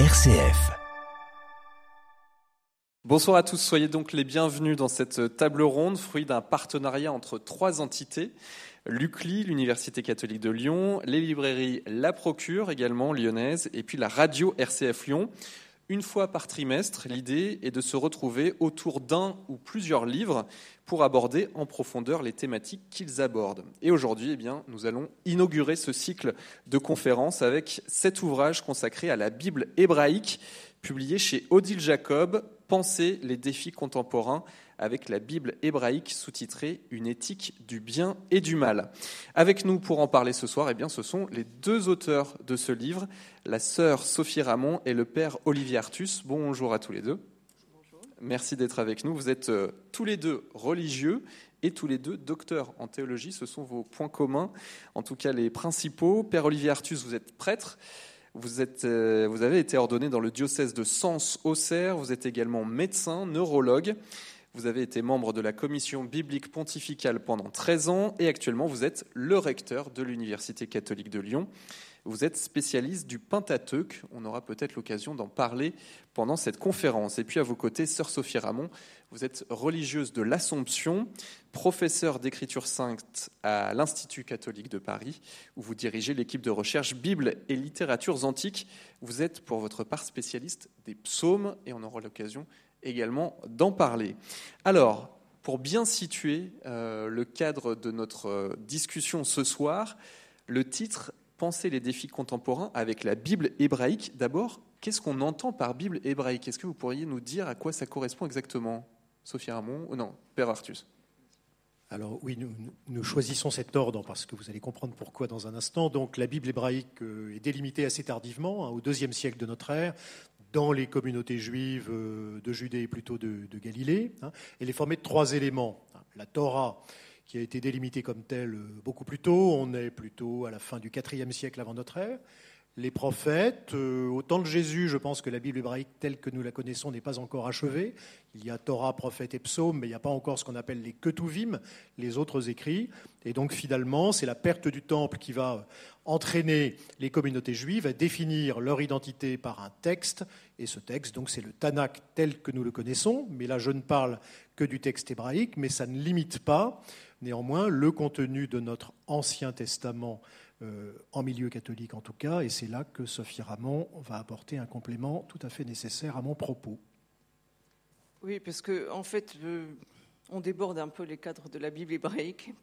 RCF. Bonsoir à tous, soyez donc les bienvenus dans cette table ronde, fruit d'un partenariat entre trois entités. L'UCLI, l'Université catholique de Lyon, les librairies La Procure, également lyonnaise, et puis la radio RCF Lyon. Une fois par trimestre, l'idée est de se retrouver autour d'un ou plusieurs livres pour aborder en profondeur les thématiques qu'ils abordent. Et aujourd'hui, eh nous allons inaugurer ce cycle de conférences avec cet ouvrage consacré à la Bible hébraïque, publié chez Odile Jacob, Penser les défis contemporains avec la Bible hébraïque sous-titrée Une éthique du bien et du mal. Avec nous pour en parler ce soir, eh bien, ce sont les deux auteurs de ce livre, la sœur Sophie Ramon et le père Olivier Artus. Bonjour à tous les deux. Merci d'être avec nous. Vous êtes euh, tous les deux religieux et tous les deux docteurs en théologie. Ce sont vos points communs, en tout cas les principaux. Père Olivier Artus, vous êtes prêtre. Vous, êtes, euh, vous avez été ordonné dans le diocèse de Sens-Auxerre. Vous êtes également médecin, neurologue. Vous avez été membre de la commission biblique pontificale pendant 13 ans et actuellement vous êtes le recteur de l'Université catholique de Lyon. Vous êtes spécialiste du Pentateuque. On aura peut-être l'occasion d'en parler pendant cette conférence. Et puis à vos côtés, sœur Sophie Ramon, vous êtes religieuse de l'Assomption, professeure d'écriture sainte à l'Institut catholique de Paris, où vous dirigez l'équipe de recherche Bible et littératures antiques. Vous êtes pour votre part spécialiste des psaumes et on aura l'occasion également d'en parler. Alors, pour bien situer euh, le cadre de notre euh, discussion ce soir, le titre Penser les défis contemporains avec la Bible hébraïque. D'abord, qu'est-ce qu'on entend par Bible hébraïque? Est-ce que vous pourriez nous dire à quoi ça correspond exactement? Sophie Ramon ou non Père Artus alors oui, nous, choisissons cet ordre parce que vous allez comprendre pourquoi dans un instant. Donc la Bible hébraïque euh, est délimitée assez tardivement, hein, au deuxième siècle de notre ère, dans les communautés juives euh, de Judée et plutôt de, Galilée. Hein. Elle est formée de trois éléments. Hein. La Torah, qui a été délimitée comme telle euh, beaucoup plus tôt, on est plutôt à la fin du IVe siècle avant notre ère les prophètes. Euh, au temps de Jésus, je pense que la Bible hébraïque telle que nous la connaissons n'est pas encore achevée. Il y a Torah, prophète et psaume, mais il n'y a pas encore ce qu'on appelle les ketuvim, les autres écrits. Et donc finalement, c'est la perte du temple qui va entraîner les communautés juives à définir leur identité par un texte. Et ce texte, donc, c'est le Tanakh tel que nous le connaissons. Mais là, je ne parle que du texte hébraïque, mais ça ne limite pas néanmoins le contenu de notre Ancien Testament euh, en milieu catholique en tout cas, et c'est là que Sophie Ramon va apporter un complément tout à fait nécessaire à mon propos. Oui, parce que en fait, on déborde un peu les cadres de la Bible hébraïque,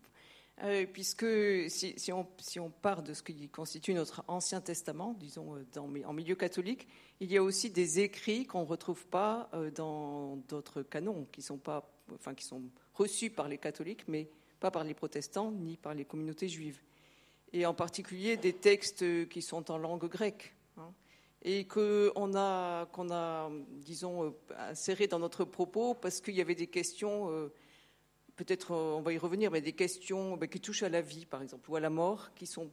euh, puisque si, on, part de ce qui constitue notre Ancien Testament, disons euh, en milieu catholique, il y a aussi des écrits qu'on ne retrouve pas dans d'autres canons, qui sont, pas, enfin, qui sont reçus par les catholiques, mais pas par les protestants ni par les communautés juives et en particulier des textes qui sont en langue grecque. Hein, et qu'on a, qu'on a, disons, euh, inséré dans notre propos parce qu'il y avait des questions, euh, peut-être euh, on va y revenir, mais des questions ben, qui touchent à la vie, par exemple, ou à la mort, qui sont,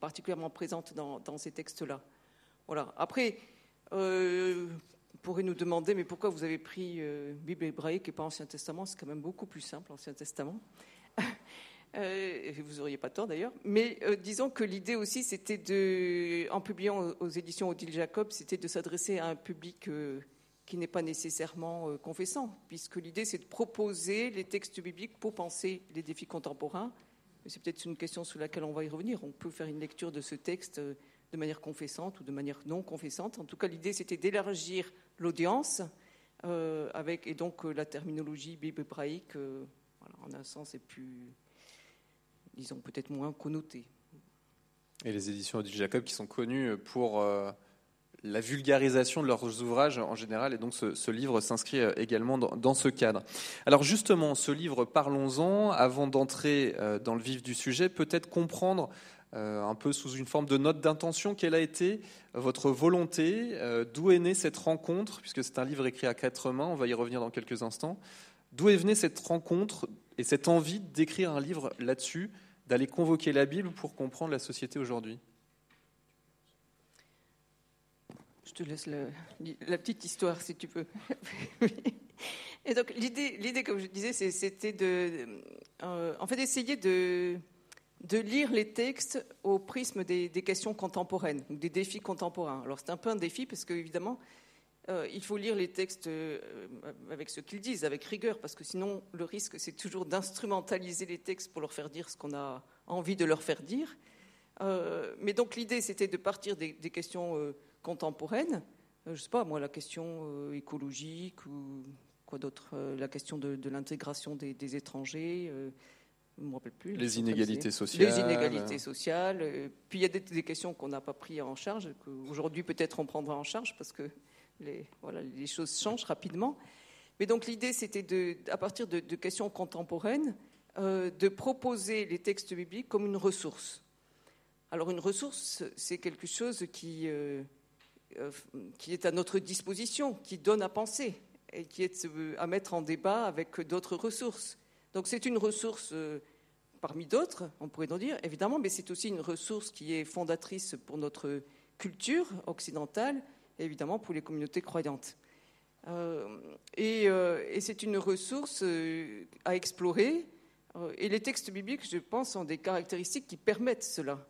particulièrement présentes dans, ces textes-là. Voilà. Après, euh, on pourrait nous demander, mais pourquoi vous avez pris Bible hébraïque et pas Ancien Testament? C'est quand même beaucoup plus simple, Ancien Testament. Euh, vous n'auriez pas tort d'ailleurs. Mais euh, disons que l'idée aussi, c'était de, en publiant aux, éditions Odile Jacob, c'était de s'adresser à un public euh, qui n'est pas nécessairement confessant, puisque l'idée, c'est de proposer les textes bibliques pour penser les défis contemporains. C'est peut-être une question sur laquelle on va y revenir. On peut faire une lecture de ce texte de manière confessante ou de manière non confessante. En tout cas, l'idée, c'était d'élargir l'audience avec, et donc la terminologie bible hébraïque, en un sens, est plus disons, peut-être moins connotés. Et les éditions Odile Jacob qui sont connues pour euh, la vulgarisation de leurs ouvrages en général, et donc ce, livre s'inscrit euh, également dans, ce cadre. Alors justement, ce livre, parlons-en, avant d'entrer euh, dans le vif du sujet, peut-être comprendre un peu sous une forme de note d'intention, quelle a été votre volonté, d'où est née cette rencontre, puisque c'est un livre écrit à quatre mains, on va y revenir dans quelques instants, d'où est venue cette rencontre et cette envie d'écrire un livre là-dessus, d'aller convoquer la Bible pour comprendre la société aujourd'hui? Je te laisse la, petite histoire si tu peux. Et donc l'idée, l'idée comme je disais, c'était de, euh, en fait, d'essayer de lire les textes au prisme des, questions contemporaines, des défis contemporains. Alors c'est un peu un défi parce qu'évidemment, euh, il faut lire les textes euh, avec ce qu'ils disent, avec rigueur, parce que sinon le risque c'est toujours d'instrumentaliser les textes pour leur faire dire ce qu'on a envie de leur faire dire. Euh, mais donc l'idée c'était de partir des, questions contemporaines, je ne sais pas moi, la question écologique ou quoi d'autre, la question de, l'intégration des, étrangers me rappelle plus. Les inégalités sociales. Les inégalités sociales. Euh, puis il y a des, questions qu'on n'a pas pris en charge, qu'aujourd'hui peut-être on prendra en charge parce que les, voilà, les choses changent rapidement. Mais donc l'idée, c'était de, à partir de, questions contemporaines, euh, de proposer les textes bibliques comme une ressource. Alors une ressource, c'est quelque chose qui, euh, qui est à notre disposition, qui donne à penser et qui est à mettre en débat avec d'autres ressources. Donc c'est une ressource euh, parmi d'autres, on pourrait en dire, évidemment, mais c'est aussi une ressource qui est fondatrice pour notre culture occidentale et évidemment pour les communautés croyantes. Euh, euh, et, c'est une ressource à explorer. et les textes bibliques, je pense, ont des caractéristiques qui permettent cela.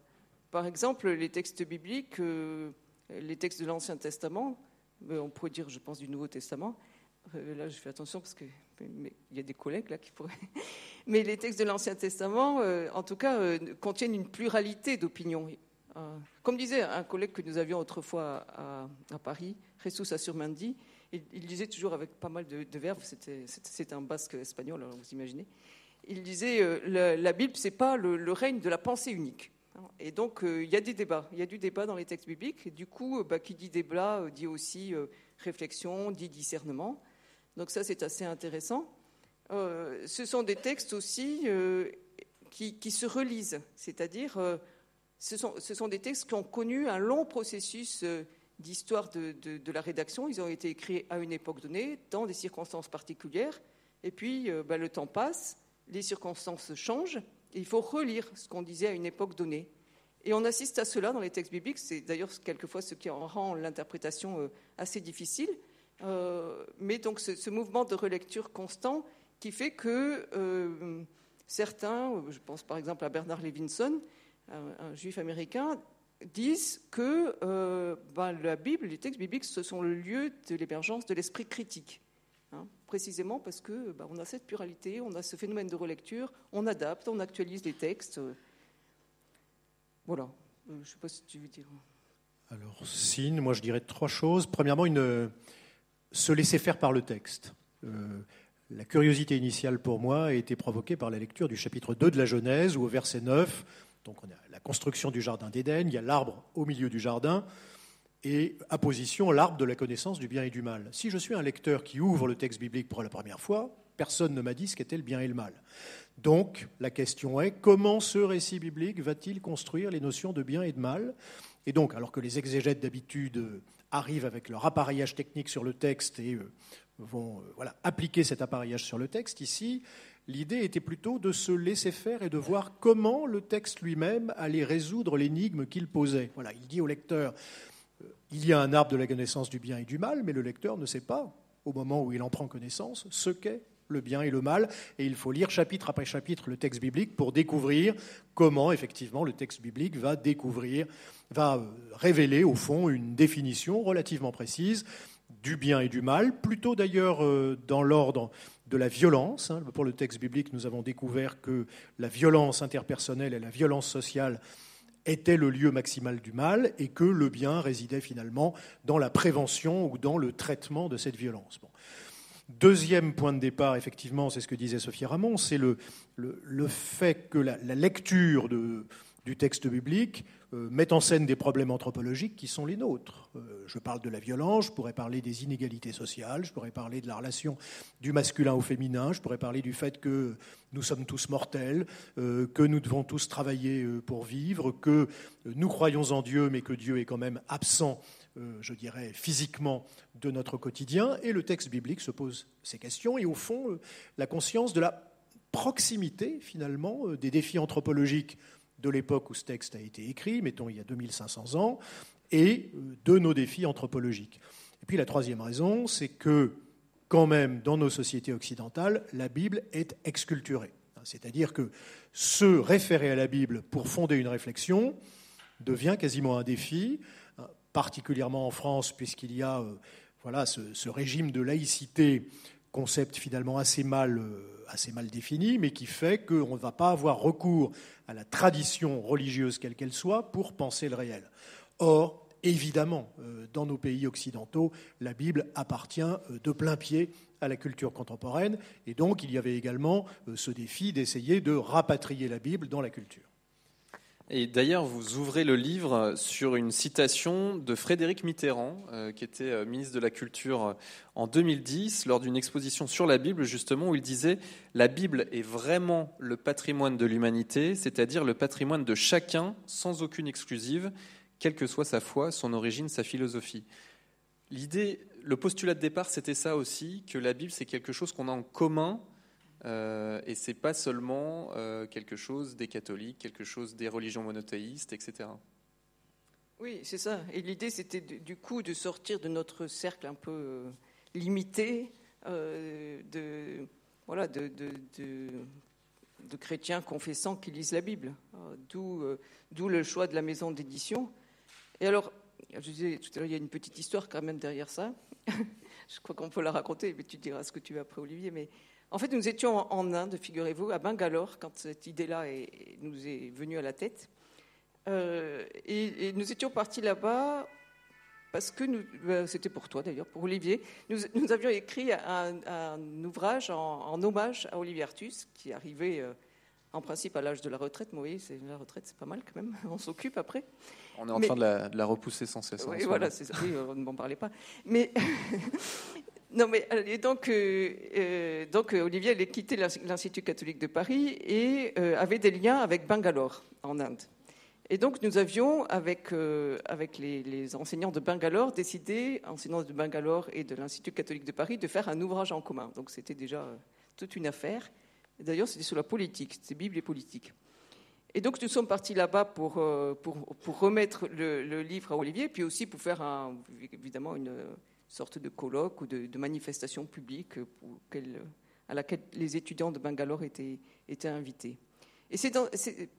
Par exemple, les textes bibliques, les textes de l'Ancien Testament, on pourrait dire, je pense, du Nouveau Testament, euh, là, je fais attention parce qu'il y a des collègues là qui pourraient. Mais les textes de l'Ancien Testament, euh, en tout cas, euh, contiennent une pluralité d'opinions. comme disait un collègue que nous avions autrefois à, Paris, Jesus Assurmandi, il, il disait toujours avec pas mal de, verbes, c'était un basque espagnol, alors vous imaginez. Il disait la, Bible, c'est pas le, règne de la pensée unique. Et donc, il y a des débats. Il y a du débat dans les textes bibliques. Du coup, bah, qui dit débat dit aussi réflexion, dit discernement. Donc ça, c'est assez intéressant. Euh, ce sont des textes aussi euh, qui, se relisent, c'est-à-dire euh, ce, sont, des textes qui ont connu un long processus d'histoire de, la rédaction. Ils ont été écrits à une époque donnée, dans des circonstances particulières, et puis bah, le temps passe, les circonstances changent, il faut relire ce qu'on disait à une époque donnée. Et on assiste à cela dans les textes bibliques, c'est d'ailleurs quelquefois ce qui en rend l'interprétation assez difficile, euh, mais donc ce, mouvement de relecture constant qui fait que euh, certains, je pense par exemple à Bernard Levinson, un, juif américain, disent que euh, ben, la Bible, les textes bibliques, ce sont le lieu de l'émergence de l'esprit critique. Précisément parce que ben, on a cette pluralité, on a ce phénomène de relecture, on adapte, on actualise les textes. Voilà. je ne sais pas si tu veux dire. Alors, Signe, moi je dirais trois choses. Premièrement, se laisser faire par le texte. Euh, la curiosité initiale pour moi a été provoquée par la lecture du chapitre 2 de la Genèse, où au verset 9, donc on a la construction du jardin d'Éden, il y a l'arbre au milieu du jardin, et à position l'arbre de la connaissance du bien et du mal. Si je suis un lecteur qui ouvre le texte biblique pour la première fois, personne ne m'a dit ce qu'était le bien et le mal. Donc la question est comment ce récit biblique va-t-il construire les notions de bien et de mal? Et donc, alors que les exégètes d'habitude arrivent avec leur appareillage technique sur le texte et euh, vont euh, voilà, appliquer cet appareillage sur le texte. Ici, l'idée était plutôt de se laisser faire et de voir comment le texte lui-même allait résoudre l'énigme qu'il posait. Voilà, il dit au lecteur il y a un arbre de la connaissance du bien et du mal, mais le lecteur ne sait pas, au moment où il en prend connaissance, ce qu'est le bien et le mal, et il faut lire chapitre après chapitre le texte biblique pour découvrir comment effectivement le texte biblique va découvrir va euh, révéler au fond une définition relativement précise du bien et du mal, plutôt d'ailleurs euh, dans l'ordre de la violence. Hein. Pour le texte biblique, nous avons découvert que la violence interpersonnelle et la violence sociale étaient le lieu maximal du mal et que le bien résidait finalement dans la prévention ou dans le traitement de cette violence. Deuxième point de départ, effectivement, c'est ce que disait Sophie Ramon, c'est le, fait que la lecture de, du texte biblique euh, met en scène des problèmes anthropologiques qui sont les nôtres. Euh, je parle de la violence, je pourrais parler des inégalités sociales, je pourrais parler de la relation du masculin au féminin, je pourrais parler du fait que nous sommes tous mortels, euh, que nous devons tous travailler pour vivre, que nous croyons en Dieu, mais que Dieu est quand même absent, je dirais, physiquement de notre quotidien. Et le texte biblique se pose ces questions et au fond, la conscience de la proximité, finalement, des défis anthropologiques de l'époque où ce texte a été écrit, mettons il y a 2500 ans, et euh, de nos défis anthropologiques. Et puis la troisième raison, c'est que quand même dans nos sociétés occidentales, la Bible est exculturée. C'est-à-dire que se référer à la Bible pour fonder une réflexion devient quasiment un défi, particulièrement en France, puisqu'il y a euh, voilà, ce, régime de laïcité, concept finalement assez mal, euh, assez mal défini, mais qui fait qu'on ne va pas avoir recours à la tradition religieuse, quelle qu'elle soit, pour penser le réel. Or, évidemment, euh, dans nos pays occidentaux, la Bible appartient de plein pied à la culture contemporaine, et donc il y avait également ce défi d'essayer de rapatrier la Bible dans la culture. Et d'ailleurs, vous ouvrez le livre sur une citation de Frédéric Mitterrand, euh, qui était euh, ministre de la Culture euh, en 2010, lors d'une exposition sur la Bible, justement, où il disait La Bible est vraiment le patrimoine de l'humanité, c'est-à-dire le patrimoine de chacun, sans aucune exclusive, quelle que soit sa foi, son origine, sa philosophie. L'idée, le postulat de départ, c'était ça aussi, que la Bible, c'est quelque chose qu'on a en commun euh, et c'est pas seulement euh, quelque chose des catholiques, quelque chose des religions monothéistes, etc. Oui, c'est ça. Et l'idée, c'était du coup de sortir de notre cercle un peu euh, limité de, voilà, de, chrétiens confessants qui lisent la Bible. D'où, d'où le choix de la maison d'édition. Et alors, je disais tout à l'heure, il y a une petite histoire quand même derrière ça. je crois qu'on peut la raconter, mais tu diras ce que tu veux après, Olivier. Mais en fait, nous étions en Inde, figurez-vous, à Bangalore, quand cette idée-là nous est venue à la tête. Euh, et, nous étions partis là-bas parce que ben, c'était pour toi d'ailleurs, pour Olivier. Nous, avions écrit un, ouvrage en, hommage à Olivier Artus, qui arrivait euh, en principe à l'âge de la retraite. Mais oui, c'est la retraite, c'est pas mal quand même. On s'occube après. On est en train de la, repousser sans cesse. Oui, voilà, c'est ça. Oui, on ne m'en parlait pas. Mais Non, mais et donc, euh, euh, euh, Olivier allait quitter l'Institut catholique de Paris et avait des liens avec Bangalore, en Inde. Et donc, nous avions, avec, les, enseignants de Bangalore, décidé, enseignants de Bangalore et de l'Institut catholique de Paris, de faire un ouvrage en commun. Donc, c'était déjà toute une affaire. D'ailleurs, c'était sur la politique, c'était Bible et politique. Et donc, nous sommes partis là-bas pour, remettre le, livre à Olivier, puis aussi pour faire évidemment une sorte de colloque ou de, manifestation publique à laquelle les étudiants de Bangalore étaient, invités. Et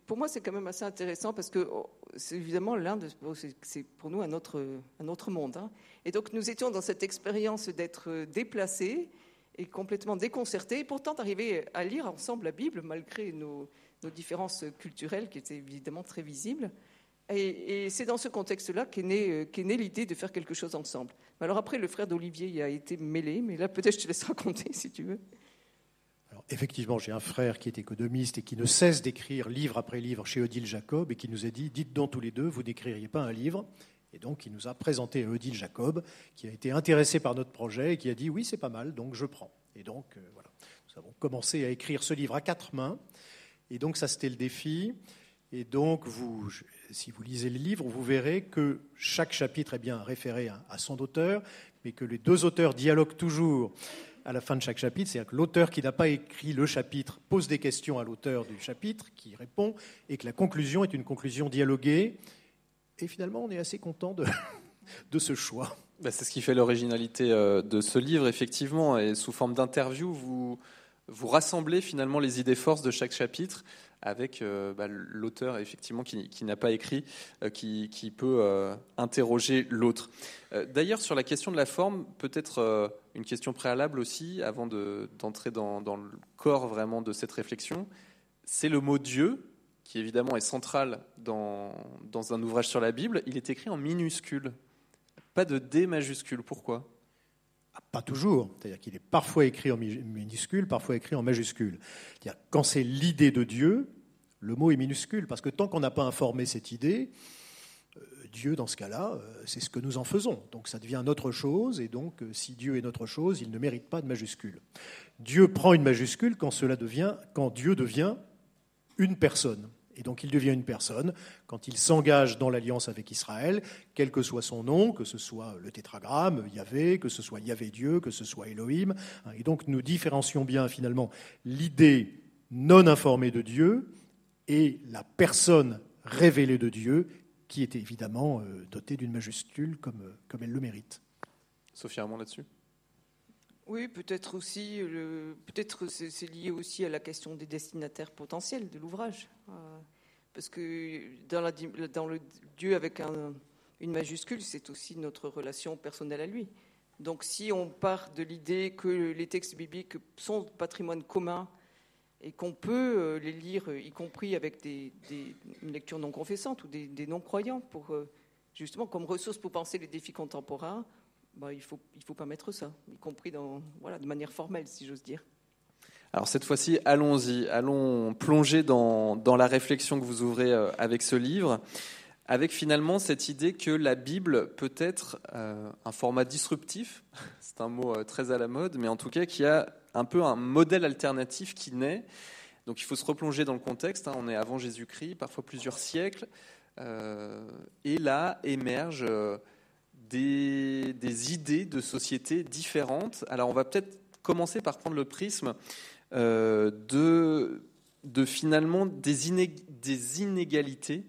pour moi, c'est quand même assez intéressant parce que oh, c'est évidemment l'Inde, c'est pour nous un autre, un autre monde. Hein. Et donc nous étions dans cette expérience d'être déplacés et complètement déconcertés, et pourtant d'arriver à lire ensemble la Bible malgré nos différences culturelles qui étaient évidemment très visibles. Et, c'est dans ce contexte-là qu'est née, euh, l'idée de faire quelque chose ensemble. Alors après, le frère d'Olivier y a été mêlé, mais là peut-être je te laisse raconter si tu veux. Alors, effectivement, j'ai un frère qui est économiste et qui ne cesse d'écrire livre après livre chez Odile Jacob et qui nous a dit Dites donc tous les deux, vous n'écririez pas un livre. Et donc, il nous a présenté Odile Jacob, qui a été intéressé par notre projet et qui a dit Oui, c'est pas mal, donc je prends. Et donc, euh, voilà. Nous avons commencé à écrire ce livre à quatre mains. Et donc, ça, c'était le défi. Et donc, vous, si vous lisez le livre, vous verrez que chaque chapitre est bien référé à, son auteur, mais que les deux auteurs dialoguent toujours à la fin de chaque chapitre. C'est-à-dire que l'auteur qui n'a pas écrit le chapitre pose des questions à l'auteur du chapitre, qui répond, et que la conclusion est une conclusion dialoguée. Et finalement, on est assez content de, ce choix. Bah, c'est ce qui fait l'originalité euh, de ce livre, effectivement. Et sous forme d'interview, vous, vous rassemblez finalement les idées forces de chaque chapitre avec euh, bah, l'auteur effectivement qui, n'a pas écrit, euh, qui, peut euh, interroger l'autre. D'ailleurs, sur la question de la forme, peut-être une question préalable aussi, avant d'entrer dans, le corps vraiment de cette réflexion, c'est le mot Dieu, qui évidemment est central dans, dans un ouvrage sur la Bible. Il est écrit en minuscule, pas de D majuscule. Pourquoi? Pas toujours, c'est-à-dire qu'il est parfois écrit en minuscule, parfois écrit en majuscule. Quand c'est l'idée de Dieu, le mot est minuscule, parce que tant qu'on n'a pas informé cette idée, euh, Dieu, dans ce cas-là, euh, c'est ce que nous en faisons. Donc ça devient notre chose, et donc euh, si Dieu est notre chose, il ne mérite pas de majuscule. Dieu prend une majuscule quand cela devient, quand Dieu devient une personne. Et donc il devient une personne quand il s'engage dans l'alliance avec Israël, quel que soit son nom, que ce soit le tétragramme, Yahvé, que ce soit Yahvé Dieu, que ce soit Elohim. Et donc nous différencions bien finalement l'idée non informée de Dieu et la personne révélée de Dieu qui est évidemment euh, dotée d'une majuscule comme, comme elle le mérite. Sophie Armand là-dessus? Oui, peut-être aussi, peut-être c'est lié aussi à la question des destinataires potentiels de l'ouvrage. parce que dans, le Dieu avec un, une majuscule, c'est aussi notre relation personnelle à lui. Donc si on part de l'idée que les textes bibliques sont patrimoine commun et qu'on peut euh, les lire, y compris avec des, une lecture non confessante ou des, non-croyants, pour euh, justement comme ressource pour penser les défis contemporains, bah, il ne faut, il faut pas mettre ça, y compris de manière formelle, si j'ose dire. Alors cette fois-ci, allons-y, allons plonger dans, dans, la réflexion que vous ouvrez euh, avec ce livre avec finalement cette idée que la Bible peut être euh, un format disruptif, c'est un mot euh, très à la mode, mais en tout cas qui a un peu un modèle alternatif qui naît. Donc il faut se replonger dans le contexte, hein. on est avant Jésus-Christ, parfois plusieurs siècles, et là émergent des, idées de société différentes. Alors on va peut-être commencer par prendre le prisme de, de finalement des, des inégalités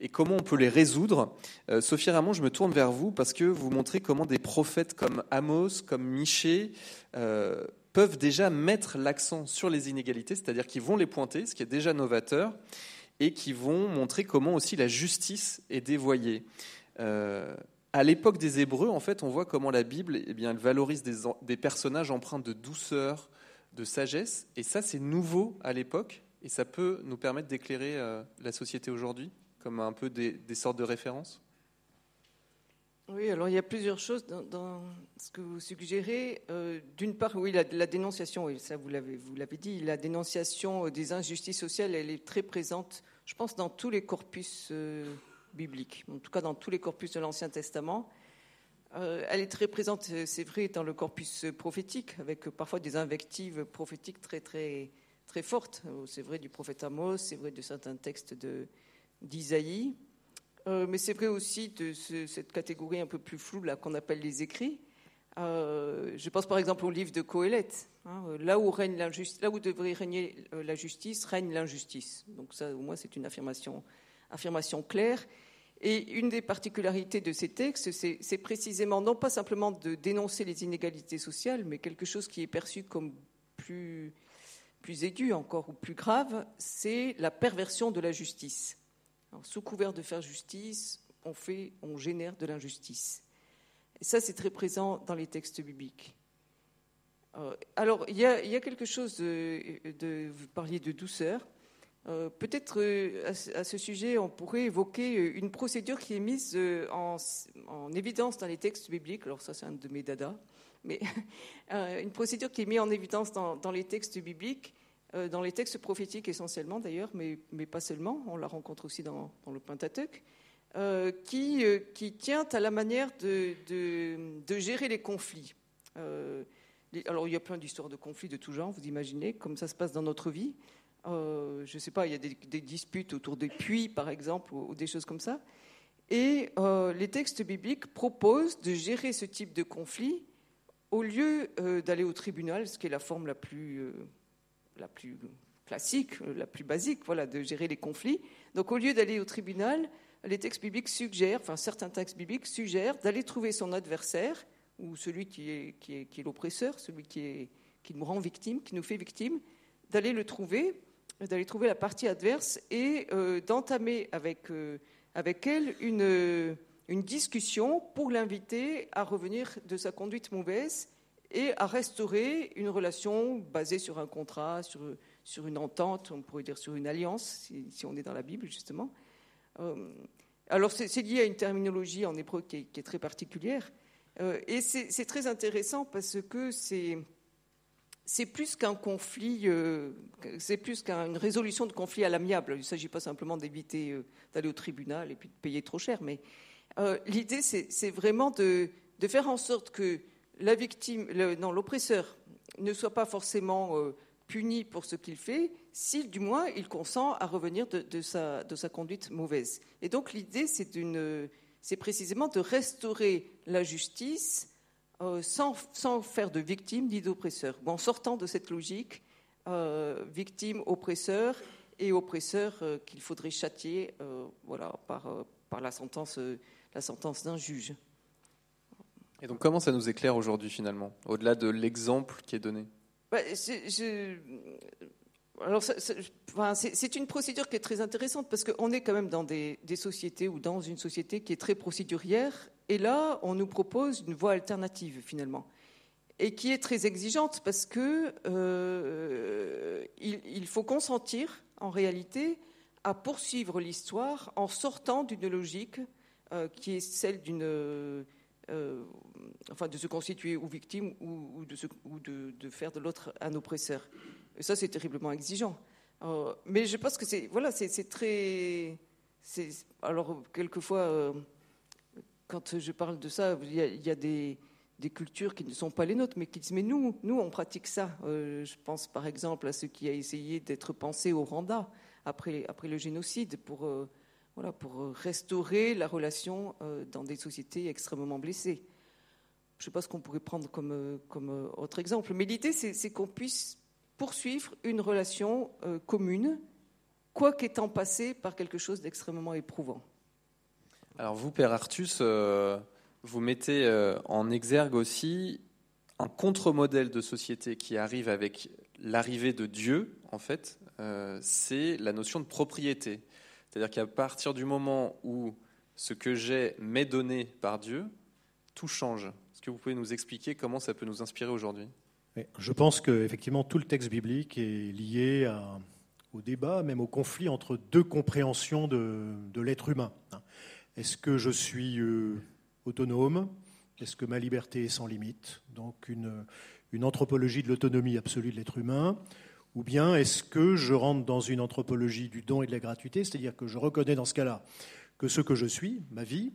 et comment on peut les résoudre. Euh, Sophie Ramon, je me tourne vers vous parce que vous montrez comment des prophètes comme Amos, comme Michée, euh, peuvent déjà mettre l'accent sur les inégalités, c'est-à-dire qu'ils vont les pointer, ce qui est déjà novateur, et qui vont montrer comment aussi la justice est dévoyée. Euh, à l'époque des Hébreux, en fait, on voit comment la Bible, eh bien, valorise des, personnages empreints de douceur, de sagesse, et ça, c'est nouveau à l'époque, et ça peut nous permettre d'éclairer la société aujourd'hui comme un peu des, sortes de références. Oui, alors il y a plusieurs choses dans, ce que vous suggérez. Euh, d'une part, oui, la, dénonciation, ça vous l'avez, dit, la dénonciation des injustices sociales, elle est très présente, je pense, dans tous les corpus euh, bibliques, en tout cas dans tous les corpus de l'Ancien Testament. Euh, elle est très présente, c'est vrai, dans le corpus prophétique, avec parfois des invectives prophétiques très, très, très fortes. C'est vrai du prophète Amos, c'est vrai de certains textes d'Isaïe, euh, mais c'est vrai aussi de cette catégorie un peu plus floue qu'on appelle les écrits. Euh, je pense par exemple au livre de Coëlette. Hein, là où règne là où devrait régner euh, la justice, règne l'injustice. Donc ça, au moins, c'est une affirmation, affirmation claire. Et une des particularités de ces textes, c'est précisément non pas simplement de dénoncer les inégalités sociales, mais quelque chose qui est perçu comme plus, aigu encore ou plus grave, c'est la perversion de la justice sous couvert de faire justice, on génère de l'injustice. Et ça, c'est très présent dans les textes bibliques. Euh, alors, il y, a, quelque chose de, Vous parliez de douceur. Euh, peut-être euh, à, ce sujet, on pourrait évoquer une procédure qui est mise en, évidence dans les textes bibliques. Alors, ça, c'est un de mes dadas. Mais une procédure qui est mise en évidence dans les textes bibliques euh, dans les textes prophétiques essentiellement d'ailleurs, mais, pas seulement, on la rencontre aussi dans, le Pentateuque, euh, qui, euh, qui, tient à la manière de, de, gérer les conflits. alors il y a plein d'histoires de conflits de tout genre, vous imaginez, comme ça se passe dans notre vie. Je ne sais pas, il y a des, disputes autour des puits, par exemple, ou, des choses comme ça. Et les textes bibliques proposent de gérer ce type de conflit au lieu d'aller au tribunal, ce qui est la forme la plus la plus classique, la plus basique, voilà, de gérer les conflits. Donc au lieu d'aller au tribunal, les textes bibliques suggèrent, enfin certains textes bibliques suggèrent d'aller trouver son adversaire ou celui qui est, l'oppresseur, celui qui nous rend victime, qui nous fait victime, d'aller le trouver, d'aller trouver la partie adverse et euh, d'entamer avec, euh, avec elle une, une discussion pour l'inviter à revenir de sa conduite mauvaise et à restaurer une relation basée sur un contrat, sur, sur une entente, on pourrait dire sur une alliance, si, on est dans la Bible, justement. Euh, alors, c'est lié à une terminologie en hébreu qui est, très particulière. Euh, et c'est très intéressant parce que c'est. C'est plus qu'un conflit, euh, c'est plus qu'une résolution de conflit à l'amiable. Il ne s'agit pas simplement d'éviter d'aller au tribunal et puis de payer trop cher, mais l'idée, c'est vraiment de, de, faire en sorte que la victime, non, l'oppresseur ne soit pas forcément euh, puni pour ce qu'il fait, si du moins il consent à revenir de, sa, conduite mauvaise. Et donc l'idée, c'est précisément de restaurer la justice euh, sans, faire de victime ni d'oppresseur, en sortant de cette logique euh, victime-oppresseur et oppresseur qu'il faudrait châtier voilà, par, par la sentence, la sentence d'un juge. Et donc comment ça nous éclaire aujourd'hui finalement, au-delà de l'exemple qui est donné? Bah, alors, c'est une procédure qui est très intéressante parce qu'on est quand même dans des, sociétés ou dans une société qui est très procédurière. Et là, on nous propose une voie alternative finalement et qui est très exigeante parce que euh, il, faut consentir en réalité à poursuivre l'histoire en sortant d'une logique euh, qui est celle euh, de se constituer ou victime ou, de, faire de l'autre un oppresseur. Et ça, c'est terriblement exigeant. Mais je pense que c'est voilà, c'est très. Alors, quelquefois, quand je parle de ça, il y a, des, cultures qui ne sont pas les nôtres, mais qui disent Mais nous, nous on pratique ça. Euh, je pense par exemple à ce qui a essayé d'être pensé au Rwanda après, le génocide pour, voilà, pour restaurer la relation dans des sociétés extrêmement blessées. Je ne sais pas ce qu'on pourrait prendre comme, autre exemple, mais l'idée, c'est qu'on puisse poursuivre une relation euh, commune, quoi qu'étant passé par quelque chose d'extrêmement éprouvant. Alors vous, Père Artus, euh, vous mettez euh, en exergue aussi un contre-modèle de société qui arrive avec l'arrivée de Dieu, en fait, c'est la notion de propriété. C'est-à-dire qu'à partir du moment où ce que j'ai m'est donné par Dieu, tout change. Est-ce que vous pouvez nous expliquer comment ça peut nous inspirer aujourd'hui? Je pense qu'effectivement tout le texte biblique est lié au débat, même au conflit entre deux compréhensions de, l'être humain. Est-ce que je suis euh, autonome? Est-ce que ma liberté est sans limite? Donc une, anthropologie de l'autonomie absolue de l'être humain. Ou bien est-ce que je rentre dans une anthropologie du don et de la gratuité? C'est-à-dire que je reconnais dans ce cas-là que ce que je suis, ma vie,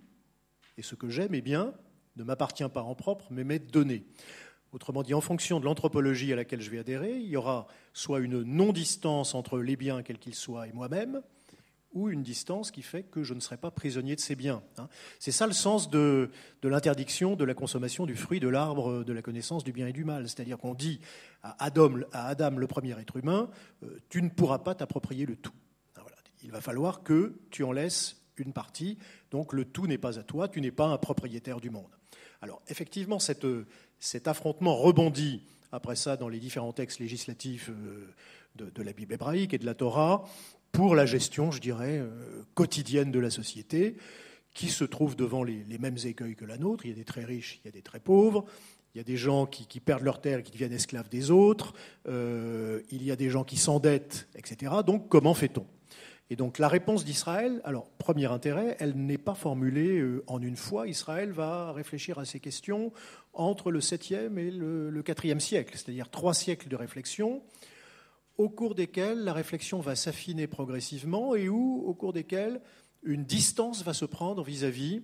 et ce que j'aime, eh bien, ne m'appartient pas en propre, mais m'est donné. Autrement dit, en fonction de l'anthropologie à laquelle je vais adhérer, il y aura soit une non-distance entre les biens, quels qu'ils soient, et moi-même, ou une distance qui fait que je ne serai pas prisonnier de ces biens. Hein. C'est ça le sens de, l'interdiction de la consommation du fruit de l'arbre de la connaissance du bien et du mal. C'est-à-dire qu'on dit à Adam, le premier être humain, euh, tu ne pourras pas t'approprier le tout. Il va falloir que tu en laisses une partie, donc le tout n'est pas à toi, tu n'es pas un propriétaire du monde. Alors effectivement, cette, cet affrontement rebondit après ça dans les différents textes législatifs euh, de, la Bible hébraïque et de la Torah pour la gestion, je dirais, euh, quotidienne de la société, qui se trouve devant les, mêmes écueils que la nôtre. Il y a des très riches, il y a des très pauvres, il y a des gens qui, perdent leur terre et qui deviennent esclaves des autres, euh, il y a des gens qui s'endettent, etc. Donc comment fait-on? Et donc la réponse d'Israël, alors premier intérêt, elle n'est pas formulée euh, en une fois. Israël va réfléchir à ces questions entre le 7e et le 4e siècle, c'est-à-dire trois siècles de réflexion, au cours desquels la réflexion va s'affiner progressivement et où, au cours desquels une distance va se prendre vis-à-vis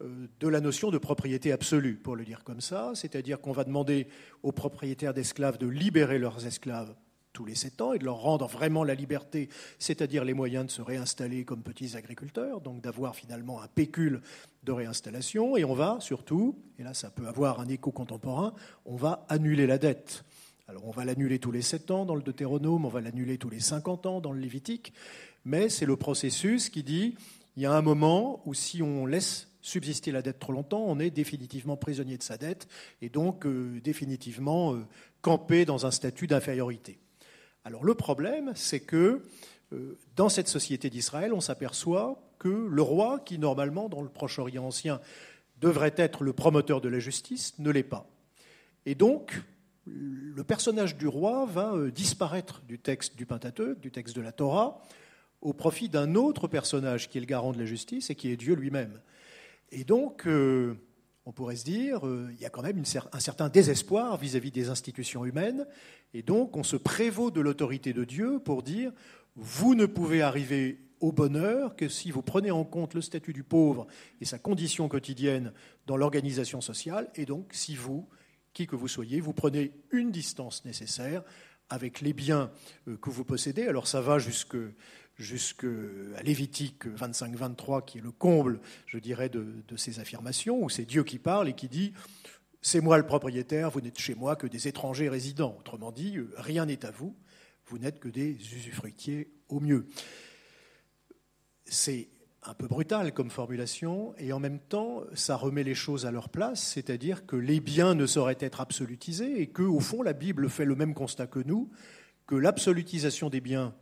euh, de la notion de propriété absolue, pour le dire comme ça, c'est-à-dire qu'on va demander aux propriétaires d'esclaves de libérer leurs esclaves tous les sept ans et de leur rendre vraiment la liberté, c'est-à-dire les moyens de se réinstaller comme petits agriculteurs, donc d'avoir finalement un pécule de réinstallation. Et on va surtout, et là ça peut avoir un écho contemporain, on va annuler la dette. Alors on va l'annuler tous les sept ans dans le Deutéronome, on va l'annuler tous les 50 ans dans le Lévitique, mais c'est le processus qui dit il y a un moment où si on laisse subsister la dette trop longtemps, on est définitivement prisonnier de sa dette et donc euh, définitivement euh, campé dans un statut d'infériorité. Alors le problème, c'est que euh, dans cette société d'Israël, on s'aperçoit que le roi, qui normalement dans le Proche-Orient ancien devrait être le promoteur de la justice, ne l'est pas. Et donc, le personnage du roi va euh, disparaître du texte du Pentateuque, du texte de la Torah, au profit d'un autre personnage qui est le garant de la justice et qui est Dieu lui-même. Et donc, euh, on pourrait se dire, euh, il y a quand même un certain désespoir vis-à-vis des institutions humaines, et donc on se prévaut de l'autorité de Dieu pour dire, vous ne pouvez arriver au bonheur que si vous prenez en compte le statut du pauvre et sa condition quotidienne dans l'organisation sociale, et donc si vous, que vous soyez, vous prenez une distance nécessaire avec les biens euh, que vous possédez, alors ça va jusque jusqu'à Lévitique 25-23, qui est le comble, je dirais, de, ces affirmations, où c'est Dieu qui parle et qui dit C'est moi le propriétaire, vous n'êtes chez moi que des étrangers résidents. Autrement dit, euh, rien n'est à vous, vous n'êtes que des usufruitiers au mieux. C'est un peu brutal comme formulation, et en même temps, ça remet les choses à leur place, c'est-à-dire que les biens ne sauraient être absolutisés, et que, au fond, la Bible fait le même constat que nous, que l'absolutisation des biens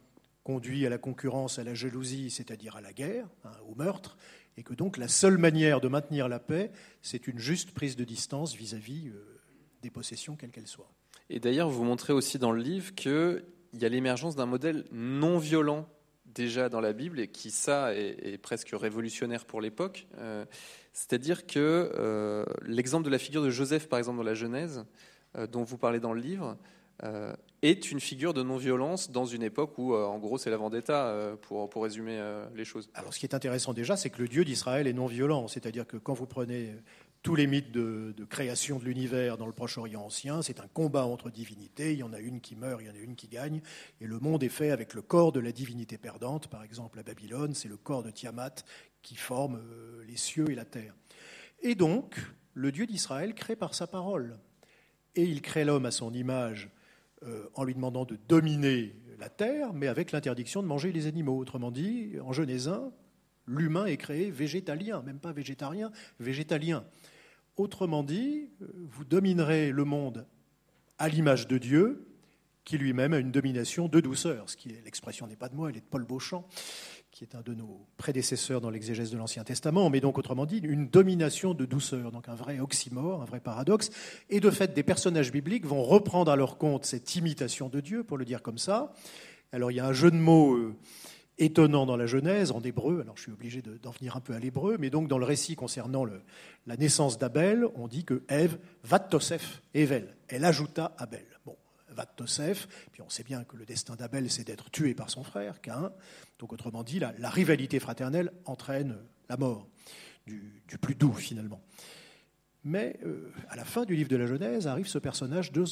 conduit à la concurrence, à la jalousie, c'est-à-dire à la guerre, hein, au meurtre, et que donc la seule manière de maintenir la paix, c'est une juste prise de distance vis-à-vis euh, des possessions, quelles qu'elles soient. Et d'ailleurs, vous montrez aussi dans le livre qu'il y a l'émergence d'un modèle non violent déjà dans la Bible et qui, ça, est, presque révolutionnaire pour l'époque. Euh, c'est-à-dire que euh, l'exemple de la figure de Joseph, par exemple, dans la Genèse, dont vous parlez dans le livre, euh, est une figure de non-violence dans une époque où, euh, en gros, c'est la vendetta, euh, pour, pour résumer les choses. Alors, ce qui est intéressant déjà, c'est que le Dieu d'Israël est non-violent. C'est-à-dire que quand vous prenez tous les mythes de, création de l'univers dans le Proche-Orient ancien, c'est un combat entre divinités. Il y en a une qui meurt, il y en a une qui gagne. Et le monde est fait avec le corps de la divinité perdante. Par exemple, à Babylone, c'est le corps de Tiamat qui forme les cieux et la terre. Et donc, le Dieu d'Israël crée par sa parole. Et il crée l'homme à son image euh, en lui demandant de dominer la terre, mais avec l'interdiction de manger les animaux. Autrement dit, en Genèse 1, l'humain est créé végétalien, même pas végétarien, végétalien. Autrement dit, vous dominerez le monde à l'image de Dieu, qui lui-même a une domination de douceur, ce qui l'expression n'est pas de moi, elle est de Paul Beauchamp qui est un de nos prédécesseurs dans l'exégèse de l'Ancien Testament, mais donc autrement dit une domination de douceur, donc un vrai oxymore, un vrai paradoxe. Et de fait, des personnages bibliques vont reprendre à leur compte cette imitation de Dieu, pour le dire comme ça. Alors il y a un jeu de mots euh, étonnant dans la Genèse, en hébreu, alors je suis obligé d'en venir un peu à l'hébreu, mais donc dans le récit concernant la naissance d'Abel, on dit que Ève, va Tosef, Evel, elle ajouta Abel. Bon, Tosef. Puis on sait bien que le destin d'Abel, c'est d'être tué par son frère, Cain. Donc autrement dit, la, rivalité fraternelle entraîne la mort du, plus doux finalement. Mais euh, à la fin du livre de la Genèse arrive ce personnage de,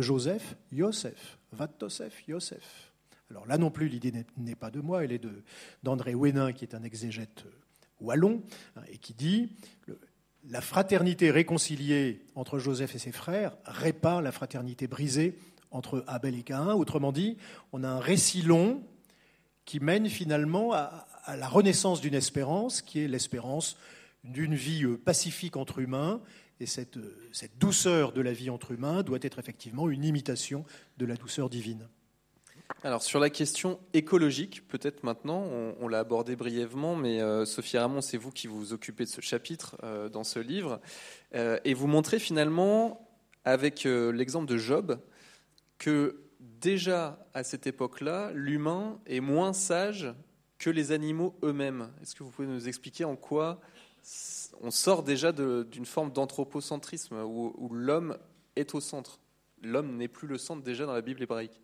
Joseph, Yosef, Vatosef, Yosef. Alors là non plus, l'idée n'est pas de moi, elle est d'André Ouénin, qui est un exégète wallon, hein, et qui dit la fraternité réconciliée entre Joseph et ses frères répare la fraternité brisée entre Abel et Caïn. Autrement dit, on a un récit long qui mène finalement à, la renaissance d'une espérance, qui est l'espérance d'une vie euh, pacifique entre humains. Et euh, cette, douceur de la vie entre humains doit être effectivement une imitation de la douceur divine. Alors sur la question écologique, peut-être maintenant, on, l'a abordé brièvement, mais euh, Sophie Ramon, c'est vous qui vous occupez de ce chapitre dans ce livre, et vous montrez finalement, avec l'exemple de Job, que déjà à cette époque-là, l'humain est moins sage que les animaux eux-mêmes. Est-ce que vous pouvez nous expliquer en quoi on sort déjà d'une forme d'anthropocentrisme où, l'homme est au centre? L'homme n'est plus le centre déjà dans la Bible hébraïque.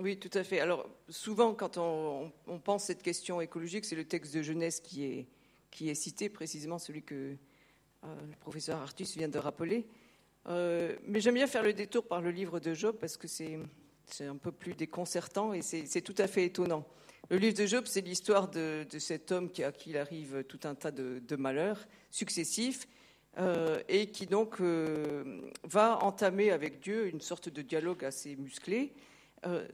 Oui, tout à fait. Alors souvent, quand on, pense cette question écologique, c'est le texte de Genèse qui est, cité, précisément celui que euh, le professeur Artus vient de rappeler. Euh, mais j'aime bien faire le détour par le livre de Job parce que c'est un peu plus déconcertant et c'est tout à fait étonnant. Le livre de Job, c'est l'histoire de, cet homme qui, à qui il arrive tout un tas de, malheurs successifs euh, et qui donc va entamer avec Dieu une sorte de dialogue assez musclé.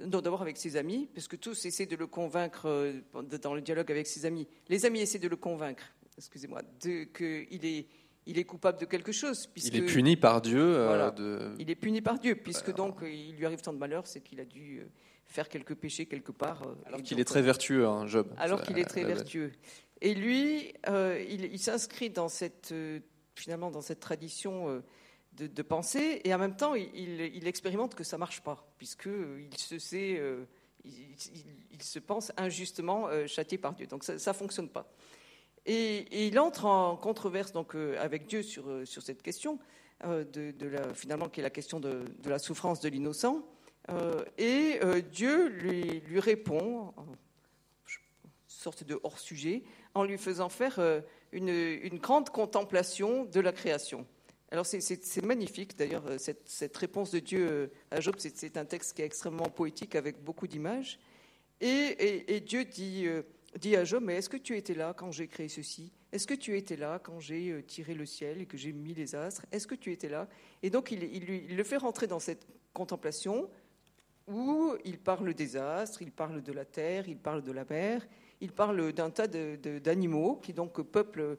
D'abord avec ses amis, parce que tous essaient de le convaincre dans le dialogue avec ses amis. Les amis essaient de le convaincre, excusez-moi, qu'il est il est coupable de quelque chose. Puisque, il est puni par Dieu. Euh, il est puni par Dieu, puisque donc il lui arrive tant de malheur, c'est qu'il a dû euh, faire quelques péchés quelque part. Euh, alors qu'il est très vertueux, hein, Job. Alors qu'il est très vertueux. Et lui, il, s'inscrit dans cette, finalement dans cette tradition de, pensée, et en même temps, il, expérimente que ça marche pas, puisque il se sait, il, se pense injustement châtié par Dieu. Donc ça, ne fonctionne pas. Et, il entre en controverse donc, euh, avec Dieu sur, euh, sur cette question, euh, de, la, finalement, qui est la question de, la souffrance de l'innocent. et Dieu lui, lui répond, sorte de hors-sujet, en lui faisant faire une, une, grande contemplation de la création. Alors c'est magnifique, d'ailleurs, cette, cette, réponse de Dieu à Job, c'est un texte qui est extrêmement poétique avec beaucoup d'images. Et, Dieu dit dit à Job, mais est-ce que tu étais là quand j'ai créé ceci? Est-ce que tu étais là quand j'ai euh, tiré le ciel et que j'ai mis les astres? Est-ce que tu étais là? Et donc il, il, le fait rentrer dans cette contemplation où il parle des astres, il parle de la terre, il parle de la mer, il parle d'un tas d'animaux qui donc peuplent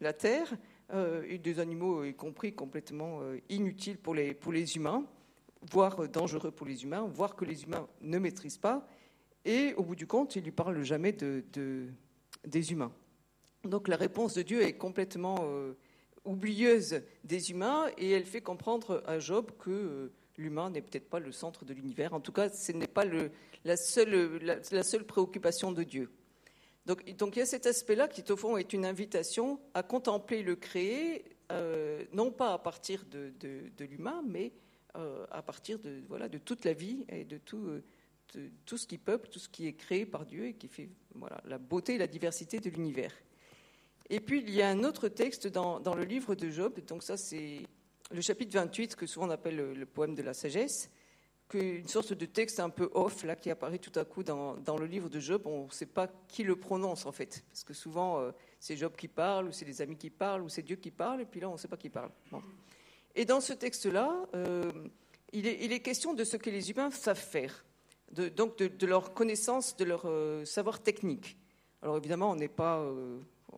la, terre, et des animaux y compris complètement inutiles pour les, pour les humains, voire dangereux pour les humains, voire que les humains ne maîtrisent pas. Et au bout du compte, il lui parle jamais de, des humains. Donc la réponse de Dieu est complètement euh, oublieuse des humains et elle fait comprendre à Job que euh, l'humain n'est peut-être pas le centre de l'univers. En tout cas, ce n'est pas le, la, seule, la, seule, préoccupation de Dieu. Donc, il y a cet aspect-là qui, au fond, est une invitation à contempler le créé, euh, non pas à partir de, l'humain, mais à partir de, toute la vie et de tout ce qui peuple, tout ce qui est créé par Dieu et qui fait la beauté et la diversité de l'univers. Et puis il y a un autre texte dans le livre de Job, donc ça c'est le chapitre 28 que souvent on appelle le, poème de la sagesse, une sorte de texte un peu off là qui apparaît tout à coup dans, le livre de Job. On ne sait pas qui le prononce en fait, parce que souvent euh, c'est Job qui parle, ou c'est des amis qui parlent, ou c'est Dieu qui parle, et puis là on ne sait pas qui parle. Et dans ce texte-là, euh, il, est, question de ce que les humains savent faire donc de, leur connaissance, de leur euh, savoir technique. Alors évidemment, on n'est pas,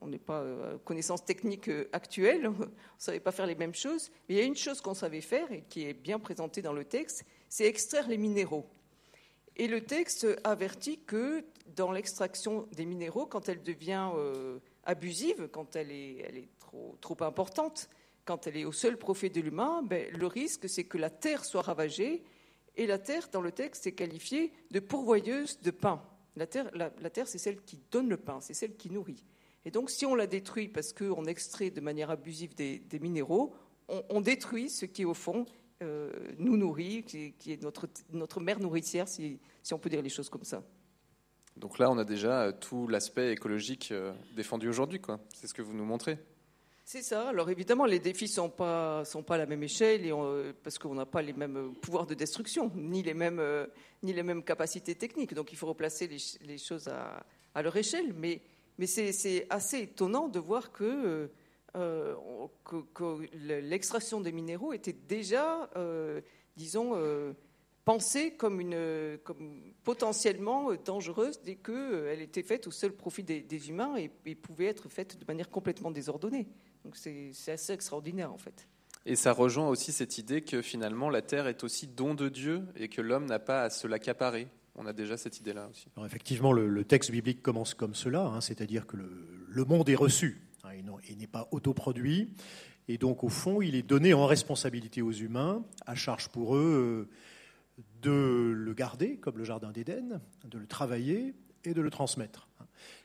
on n'est pas euh, connaissance technique actuelle, on ne savait pas faire les mêmes choses, mais il y a une chose qu'on savait faire et qui est bien présentée dans le texte, c'est extraire les minéraux. Et le texte avertit que dans l'extraction des minéraux, quand elle devient abusive, quand elle est, trop, importante, quand elle est au seul profit de l'humain, ben, le risque c'est que la terre soit ravagée et la terre, dans le texte, est qualifiée de pourvoyeuse de pain. La terre, la, terre c'est celle qui donne le pain, c'est celle qui nourrit. Et donc, si on la détruit parce qu'on extrait de manière abusive des, minéraux, on, détruit ce qui, au fond, euh, nous nourrit, qui, est notre, notre mère nourricière, si, si, on peut dire les choses comme ça. Donc là, on a déjà euh, tout l'aspect écologique euh, défendu aujourd'hui, quoi. C'est ce que vous nous montrez. C'est ça. Alors évidemment, les défis sont pas sont pas à la même échelle et parce qu'on n'a pas les mêmes pouvoirs de destruction ni les mêmes euh, ni les mêmes capacités techniques. Donc il faut replacer les, choses à, à, leur échelle. Mais mais c'est assez étonnant de voir que, euh, que, l'extraction des minéraux était déjà, euh, disons, pensée comme une comme potentiellement dangereuse dès qu'elle était faite au seul profit des, humains et, et pouvait être faite de manière complètement désordonnée. Donc c'est assez extraordinaire en fait. Et ça rejoint aussi cette idée que finalement la terre est aussi don de Dieu et que l'homme n'a pas à se l'accaparer. On a déjà cette idée-là aussi. Alors effectivement, le, texte biblique commence comme cela, hein, c'est-à-dire que le, monde est reçu, hein, il n'est pas autoproduit, et donc au fond, il est donné en responsabilité aux humains, à charge pour eux euh, de le garder, comme le Jardin d'Éden, de le travailler et de le transmettre.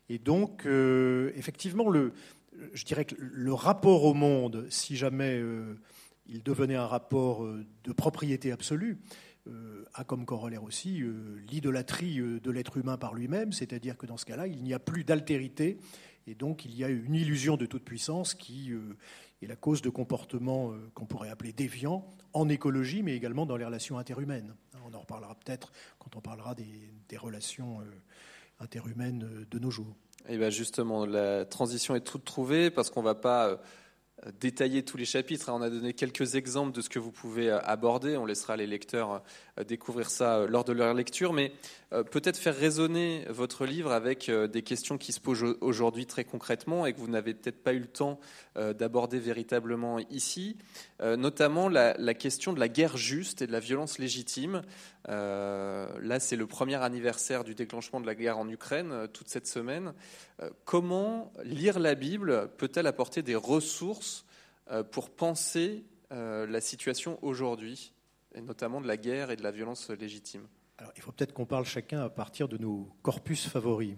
Et donc, euh, effectivement, le, je dirais que le rapport au monde, si jamais euh, il devenait un rapport de propriété absolue, a comme corollaire aussi l'idolâtrie de l'être humain par lui-même, c'est-à-dire que dans ce cas-là, il n'y a plus d'altérité, et donc il y a une illusion de toute puissance qui est la cause de comportements qu'on pourrait appeler déviants en écologie, mais également dans les relations interhumaines. On en reparlera peut-être quand on parlera des, relations interhumaines de nos jours. Et bien justement, la transition est toute trouvée parce qu'on ne va pas euh, détailler tous les chapitres. On a donné quelques exemples de ce que vous pouvez euh, aborder. On laissera les lecteurs euh, découvrir ça lors de leur lecture. Mais peut-être faire résonner votre livre avec des questions qui se posent aujourd'hui très concrètement et que vous n'avez peut-être pas eu le temps d'aborder véritablement ici. Notamment la, question de la guerre juste et de la violence légitime. Là, c'est le premier anniversaire du déclenchement de la guerre en Ukraine, toute cette semaine. Comment lire la Bible peut-elle apporter des ressources euh, pour penser euh, la situation aujourd'hui, et notamment de la guerre et de la violence légitime? Il faut peut-être qu'on parle chacun à partir de nos corpus favoris.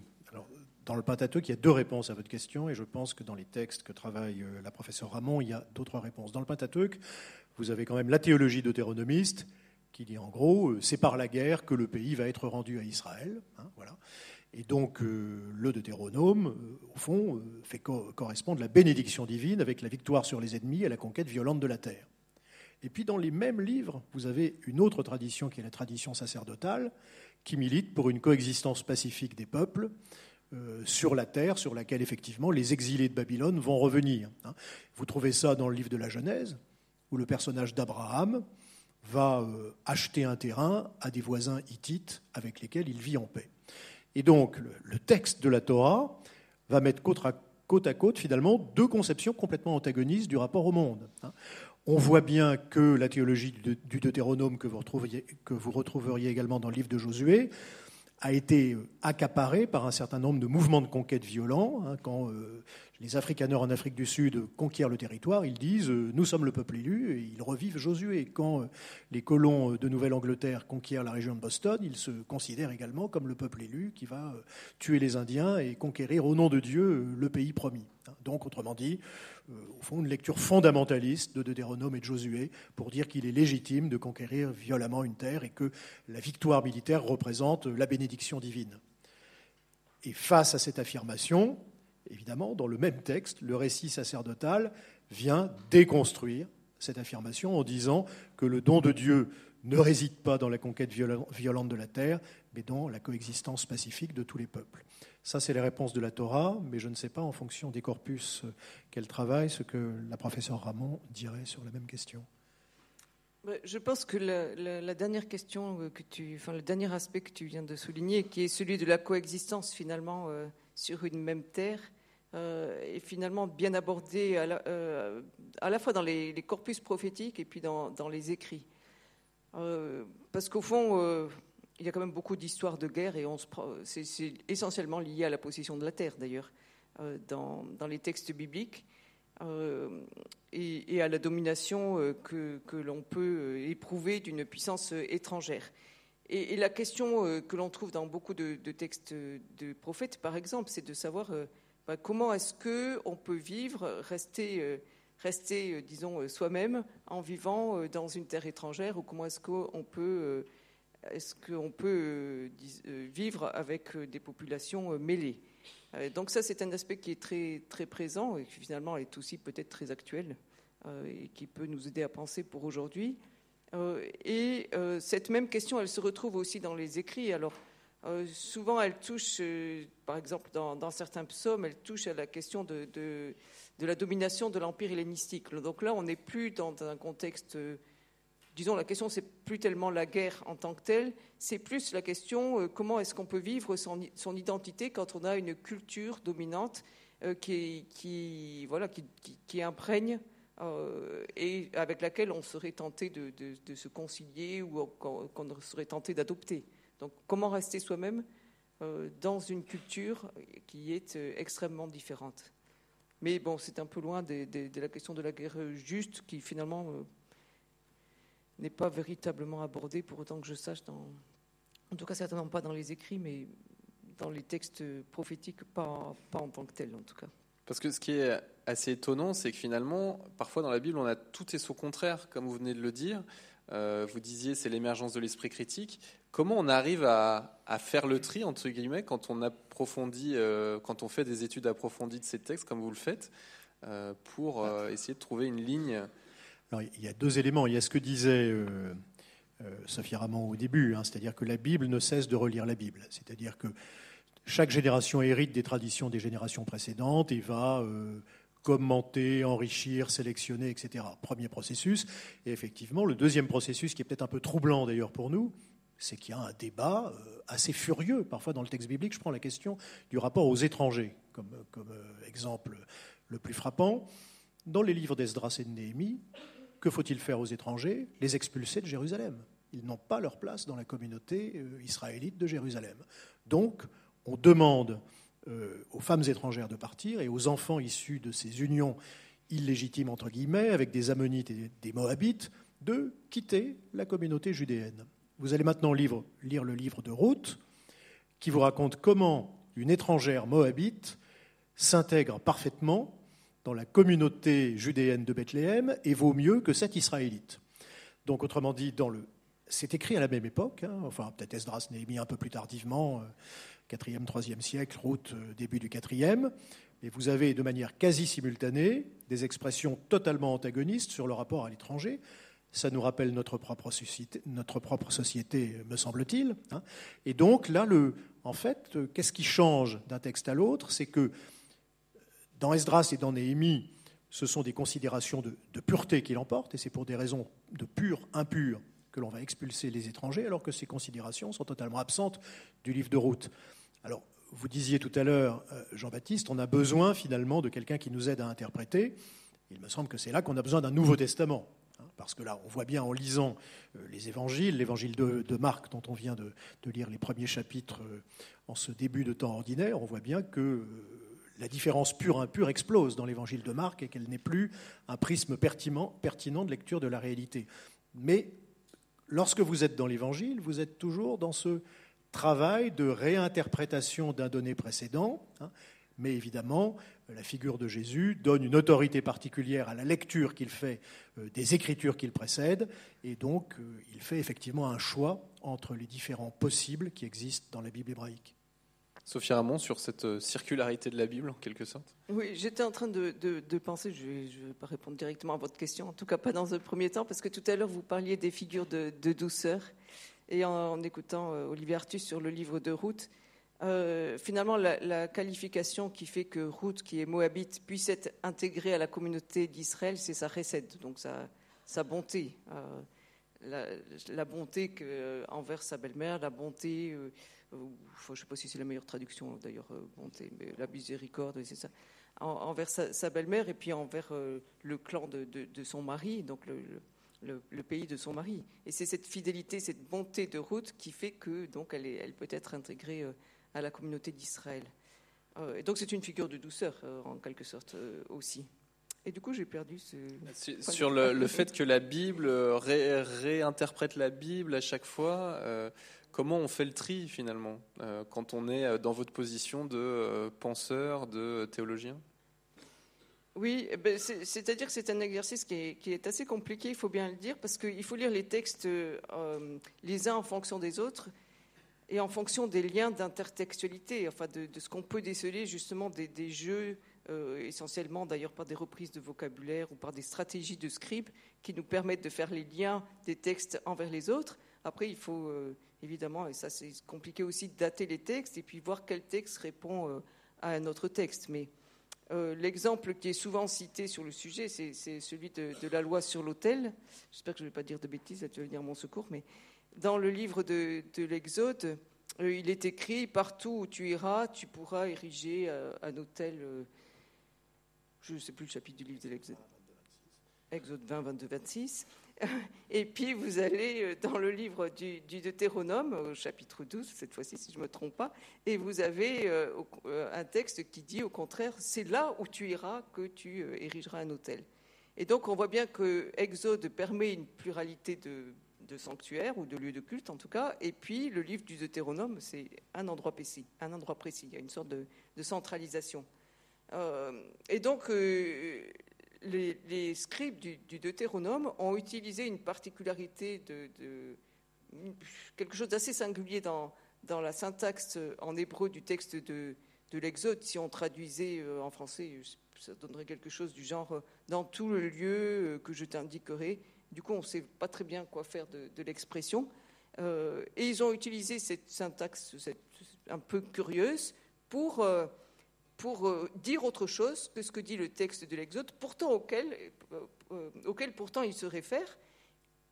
Dans le Pentateuque, il y a deux réponses à votre question, et je pense que dans les textes que travaille euh, la professeure Ramon, il y a d'autres réponses. Dans le Pentateuque, vous avez quand même la théologie deutéronomiste, qui dit en gros, c'est par la guerre que le pays va être rendu à Israël. Hein. Et donc, euh, le Deutéronome, euh, au fond, euh, fait correspondre la bénédiction divine avec la victoire sur les ennemis et la conquête violente de la terre. Et puis, dans les mêmes livres, vous avez une autre tradition qui est la tradition sacerdotale, qui milite pour une coexistence pacifique des peuples sur la terre, sur laquelle effectivement les exilés de Babylone vont revenir. Hein. Vous trouvez ça dans le livre de la Genèse, où le personnage d'Abraham va acheter un terrain à des voisins hittites avec lesquels il vit en paix. Et donc, le, texte de la Torah va mettre côte à, côte finalement, deux conceptions complètement antagonistes du rapport au monde. Hein. On voit bien que la théologie du Deutéronome, que vous, retrouveriez, que vous retrouveriez également dans le livre de Josué, a été accaparée par un certain nombre de mouvements de conquête violents. Hein, quand euh, les Afrikaners en Afrique du Sud conquièrent le territoire, ils disent euh, Nous sommes le peuple élu, et ils revivent Josué. Quand euh, les colons de Nouvelle-Angleterre conquièrent la région de Boston, ils se considèrent également comme le peuple élu qui va euh, tuer les Indiens et conquérir au nom de Dieu le pays promis. Donc, autrement dit, au fond, une lecture fondamentaliste de Deutéronome et de Josué pour dire qu'il est légitime de conquérir violemment une terre et que la victoire militaire représente la bénédiction divine. Et face à cette affirmation, évidemment, dans le même texte, le récit sacerdotal vient déconstruire cette affirmation en disant que le don de Dieu ne réside pas dans la conquête violente de la terre, mais dans la coexistence pacifique de tous les peuples. Ça, c'est les réponses de la Torah, mais je ne sais pas, en fonction des corpus qu'elle travaille, ce que la professeure Ramon dirait sur la même question. Je pense que la, dernière question que tu, enfin, le dernier aspect que tu viens de souligner, qui est celui de la coexistence finalement euh, sur une même terre, euh, est finalement bien abordé à la, euh, à la fois dans les, corpus prophétiques et puis dans, les écrits. Euh, parce qu'au fond, il y a quand même beaucoup d'histoires de guerre et c'est, essentiellement lié à la possession de la terre d'ailleurs dans, les textes bibliques. Et, à la domination que l'on peut éprouver d'une puissance étrangère. Et, la question que l'on trouve dans beaucoup de, textes de prophètes, par exemple, c'est de savoir bah, comment est-ce qu'on peut vivre, rester, euh, rester euh, disons, euh, soi-même en vivant dans une terre étrangère, ou comment est-ce qu'on peut, est-ce qu'on peut vivre avec des populations mêlées donc ça, c'est un aspect qui est très, très présent et qui finalement est aussi peut-être très actuel et qui peut nous aider à penser pour aujourd'hui. Et cette même question, elle se retrouve aussi dans les écrits. Alors, euh, souvent, elle touche, euh, par exemple, dans, certains psaumes, elle touche à la question de, la domination de l'empire hellénistique. Donc là, on n'est plus dans un contexte, euh, disons, la question, c'est plus tellement la guerre en tant que telle, c'est plus la question comment est-ce qu'on peut vivre son, identité quand on a une culture dominante qui, voilà, qui, imprègne et avec laquelle on serait tenté de, se concilier ou qu'on serait tenté d'adopter. Donc comment rester soi-même euh, dans une culture qui est euh, extrêmement différente? Mais bon, c'est un peu loin de, la question de la guerre juste qui finalement euh, n'est pas véritablement abordée pour autant que je sache, dans, en tout cas certainement pas dans les écrits, mais dans les textes prophétiques, pas, pas en tant que tel en tout cas. Parce que ce qui est assez étonnant, c'est que finalement, parfois dans la Bible, on a tout et son contraire, comme vous venez de le dire. Euh, vous disiez c'est l'émergence de l'esprit critique. Comment on arrive à, faire le tri entre guillemets quand on approfondit, euh, quand on fait des études approfondies de ces textes comme vous le faites, euh, pour essayer de trouver une ligne Alors, il y a deux éléments. Il y a ce que disait Sophie Ramon au début, hein, c'est-à-dire que la Bible ne cesse de relire la Bible. C'est-à-dire que chaque génération hérite des traditions des générations précédentes et va commenter, enrichir, sélectionner, etc. Premier processus. Et effectivement, le deuxième processus, qui est peut-être un peu troublant d'ailleurs pour nous, c'est qu'il y a un débat euh, assez furieux, parfois dans le texte biblique. Je prends la question du rapport aux étrangers comme, comme euh, exemple le plus frappant. Dans les livres d'Esdras et de Néhémie, que faut-il faire aux étrangers? Les expulser de Jérusalem. Ils n'ont pas leur place dans la communauté euh, israélite de Jérusalem. Donc, on demande euh, aux femmes étrangères de partir et aux enfants issus de ces unions illégitimes, entre guillemets, avec des Ammonites et des Moabites, de quitter la communauté judéenne. Vous allez maintenant lire, le livre de Ruth, qui vous raconte comment une étrangère moabite s'intègre parfaitement dans la communauté judéenne de Bethléem et vaut mieux que cette israélite. Donc, autrement dit, dans c'est écrit à la même époque, hein, enfin peut-être Esdras Néhémie un peu plus tardivement, euh, 4e, 3e siècle, route euh, début du 4e. Et vous avez de manière quasi simultanée des expressions totalement antagonistes sur le rapport à l'étranger. Ça nous rappelle notre propre société, me semble-t-il. Hein. Et donc là, en fait, qu'est-ce qui change d'un texte à l'autre? C'est que dans Esdras et dans Néhémie, ce sont des considérations de, de pureté qui l'emportent, et c'est pour des raisons de pur, impur que l'on va expulser les étrangers, alors que ces considérations sont totalement absentes du livre de route. Alors, vous disiez tout à l'heure, euh, Jean-Baptiste, on a besoin finalement de quelqu'un qui nous aide à interpréter. Il me semble que c'est là qu'on a besoin d'un Nouveau Testament. Hein, parce que là, on voit bien en lisant euh, les évangiles, l'évangile de, Marc, dont on vient de, lire les premiers chapitres euh, en ce début de temps ordinaire, on voit bien que la différence pure impure explose dans l'évangile de Marc et qu'elle n'est plus un prisme pertinent, pertinent de lecture de la réalité. Mais lorsque vous êtes dans l'évangile, vous êtes toujours dans ce travail de réinterprétation d'un donné précédent. Hein. mais évidemment, la figure de Jésus donne une autorité particulière à la lecture qu'il fait euh, des écritures qu'il précède, et donc euh, il fait effectivement un choix entre les différents possibles qui existent dans la Bible hébraïque. Sophie Ramon, sur cette euh, circularité de la Bible, en quelque sorte? Oui, j'étais en train de, penser, je ne vais, pas répondre directement à votre question, en tout cas pas dans un premier temps, parce que tout à l'heure vous parliez des figures de, douceur, et en, écoutant Olivier Artus sur le livre de Ruth, euh, finalement, la, qualification qui fait que Ruth, qui est moabite, puisse être intégrée à la communauté d'Israël, c'est sa recette, donc sa, bonté. Euh, la, bonté euh, envers sa belle-mère, la bonté, je ne sais pas si c'est la meilleure traduction d'ailleurs, bonté, mais la miséricorde, c'est ça, envers sa, belle-mère et puis envers le clan de, de, son mari, donc le, le, le, pays de son mari. Et c'est cette fidélité, cette bonté de Ruth qui fait que donc elle, est, elle peut être intégrée à la communauté d'Israël. Euh, et donc c'est une figure de douceur euh, en quelque sorte euh, aussi. Et du coup, j'ai perdu ce. Sur le, fait que la Bible réinterprète la Bible à chaque fois, comment on fait le tri finalement quand on est dans votre position de penseur, de théologien? Oui, eh ben, c'est-à-dire que c'est un exercice qui est, assez compliqué, il faut bien le dire, parce qu'il faut lire les textes les uns en fonction des autres, et en fonction des liens d'intertextualité, enfin de, ce qu'on peut déceler justement des, jeux, euh, essentiellement d'ailleurs par des reprises de vocabulaire ou par des stratégies de scribe qui nous permettent de faire les liens des textes envers les autres. Après, il faut euh, évidemment, et ça c'est compliqué aussi, dater les textes et puis voir quel texte répond euh, à un autre texte. Mais l'exemple qui est souvent cité sur le sujet, c'est celui de, de, la loi sur l'autel. J'espère que je ne vais pas dire de bêtises, tu vas venir mon secours, mais dans le livre de, l'Exode, euh, il est écrit Partout où tu iras, tu pourras ériger euh, un. Euh, je ne sais plus le chapitre du livre de l'Exode. Exode 20, 22, 26. Et puis vous allez dans le livre du, Deutéronome, au chapitre 12, cette fois-ci, si je ne me trompe pas, et vous avez un texte qui dit au contraire c'est là où tu iras que tu érigeras un hôtel. Et donc on voit bien que Exode permet une pluralité de de sanctuaire ou de lieu de culte en tout cas. Et puis le livre du Deutéronome, c'est un endroit précis, un endroit précis. Il y a une sorte de, centralisation. Euh, et donc euh, les, scribes du, Deutéronome ont utilisé une particularité de, quelque chose d'assez singulier dans, la syntaxe en hébreu du texte de, de l'Exode. Si on traduisait euh, en français, ça donnerait quelque chose du genre dans tout le lieu que je t'indiquerai du coup, on ne sait pas très bien quoi faire de, l'expression. Euh, et ils ont utilisé cette syntaxe un peu curieuse pour, euh, pour euh, dire autre chose que ce que dit le texte de l'Exode, pourtant auquel, auquel pourtant il se réfère.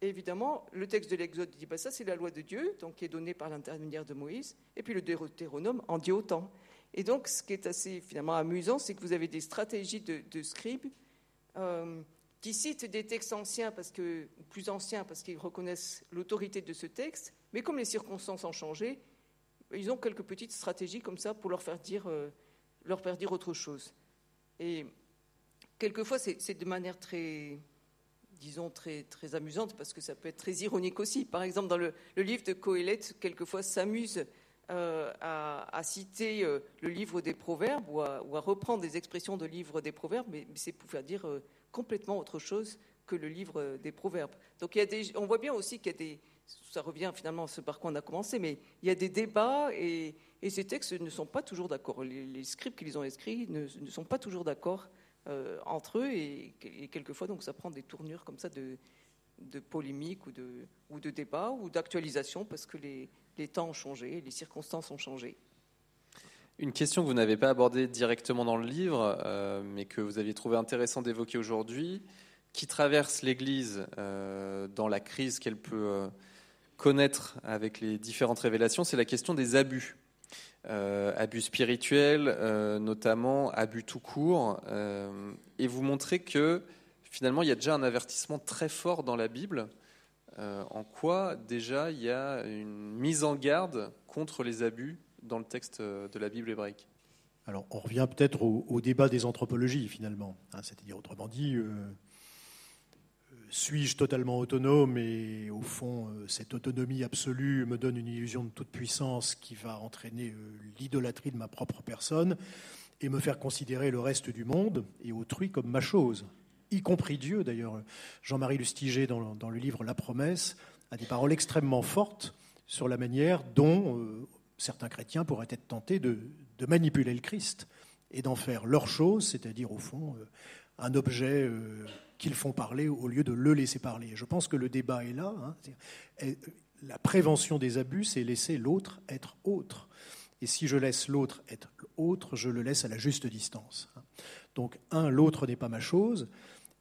évidemment, le texte de l'Exode dit bah, ça, c'est la loi de Dieu, donc qui est donnée par l'intermédiaire de Moïse, et puis le Deutéronome en dit autant. Et donc, ce qui est assez finalement amusant, c'est que vous avez des stratégies de, scribes qui citent des textes anciens, parce que, plus anciens, parce qu'ils reconnaissent l'autorité de ce texte, mais comme les circonstances ont changé, ils ont quelques petites stratégies comme ça pour leur faire dire, euh, leur faire dire autre chose. Et quelquefois, c'est de manière très, disons, très, très amusante, parce que ça peut être très ironique aussi. Par exemple, dans le, livre de Coëlette, quelquefois s'amuse euh, à, citer euh, le livre des Proverbes ou à, reprendre des expressions de livre des Proverbes, mais, c'est pour faire dire complètement autre chose que le livre des Proverbes. Donc il y a des, on voit bien aussi qu'il y a des, ça revient finalement à ce par quoi on a commencé, mais il y a des débats et, ces textes ne sont pas toujours d'accord. Les, scripts qu'ils ont écrits ne, sont pas toujours d'accord euh, entre eux et, quelquefois donc ça prend des tournures comme ça de, de polémique ou de, ou de débat ou d'actualisation parce que les, temps ont changé, les circonstances ont changé. Une question que vous n'avez pas abordée directement dans le livre, euh, mais que vous aviez trouvé intéressant d'évoquer aujourd'hui, qui traverse l'Église euh, dans la crise qu'elle peut connaître avec les différentes révélations, c'est la question des abus. Abus spirituels, notamment abus tout court, et vous montrez que finalement il y a déjà un avertissement très fort dans la Bible. en quoi déjà il y a une mise en garde contre les abus dans le texte de la Bible hébraïque alors, on revient peut-être au, débat des anthropologies, finalement. Hein, c'est-à-dire, autrement dit, euh, euh, suis-je totalement autonome et, au fond, euh, cette autonomie absolue me donne une illusion de toute puissance qui va entraîner l'idolâtrie de ma propre personne et me faire considérer le reste du monde et autrui comme ma chose, y compris Dieu. D'ailleurs, Jean-Marie Lustiger, dans, le livre La promesse, a des paroles extrêmement fortes sur la manière dont certains chrétiens pourraient être tentés de, manipuler le Christ et d'en faire leur chose, c'est-à-dire au fond euh, un objet euh, qu'ils font parler au lieu de le laisser parler. Je pense que le débat est là. Hein. la prévention des abus, c'est laisser l'autre être autre. Et si je laisse l'autre être autre, je le laisse à la juste distance. Hein. Donc, un, l'autre n'est pas ma chose.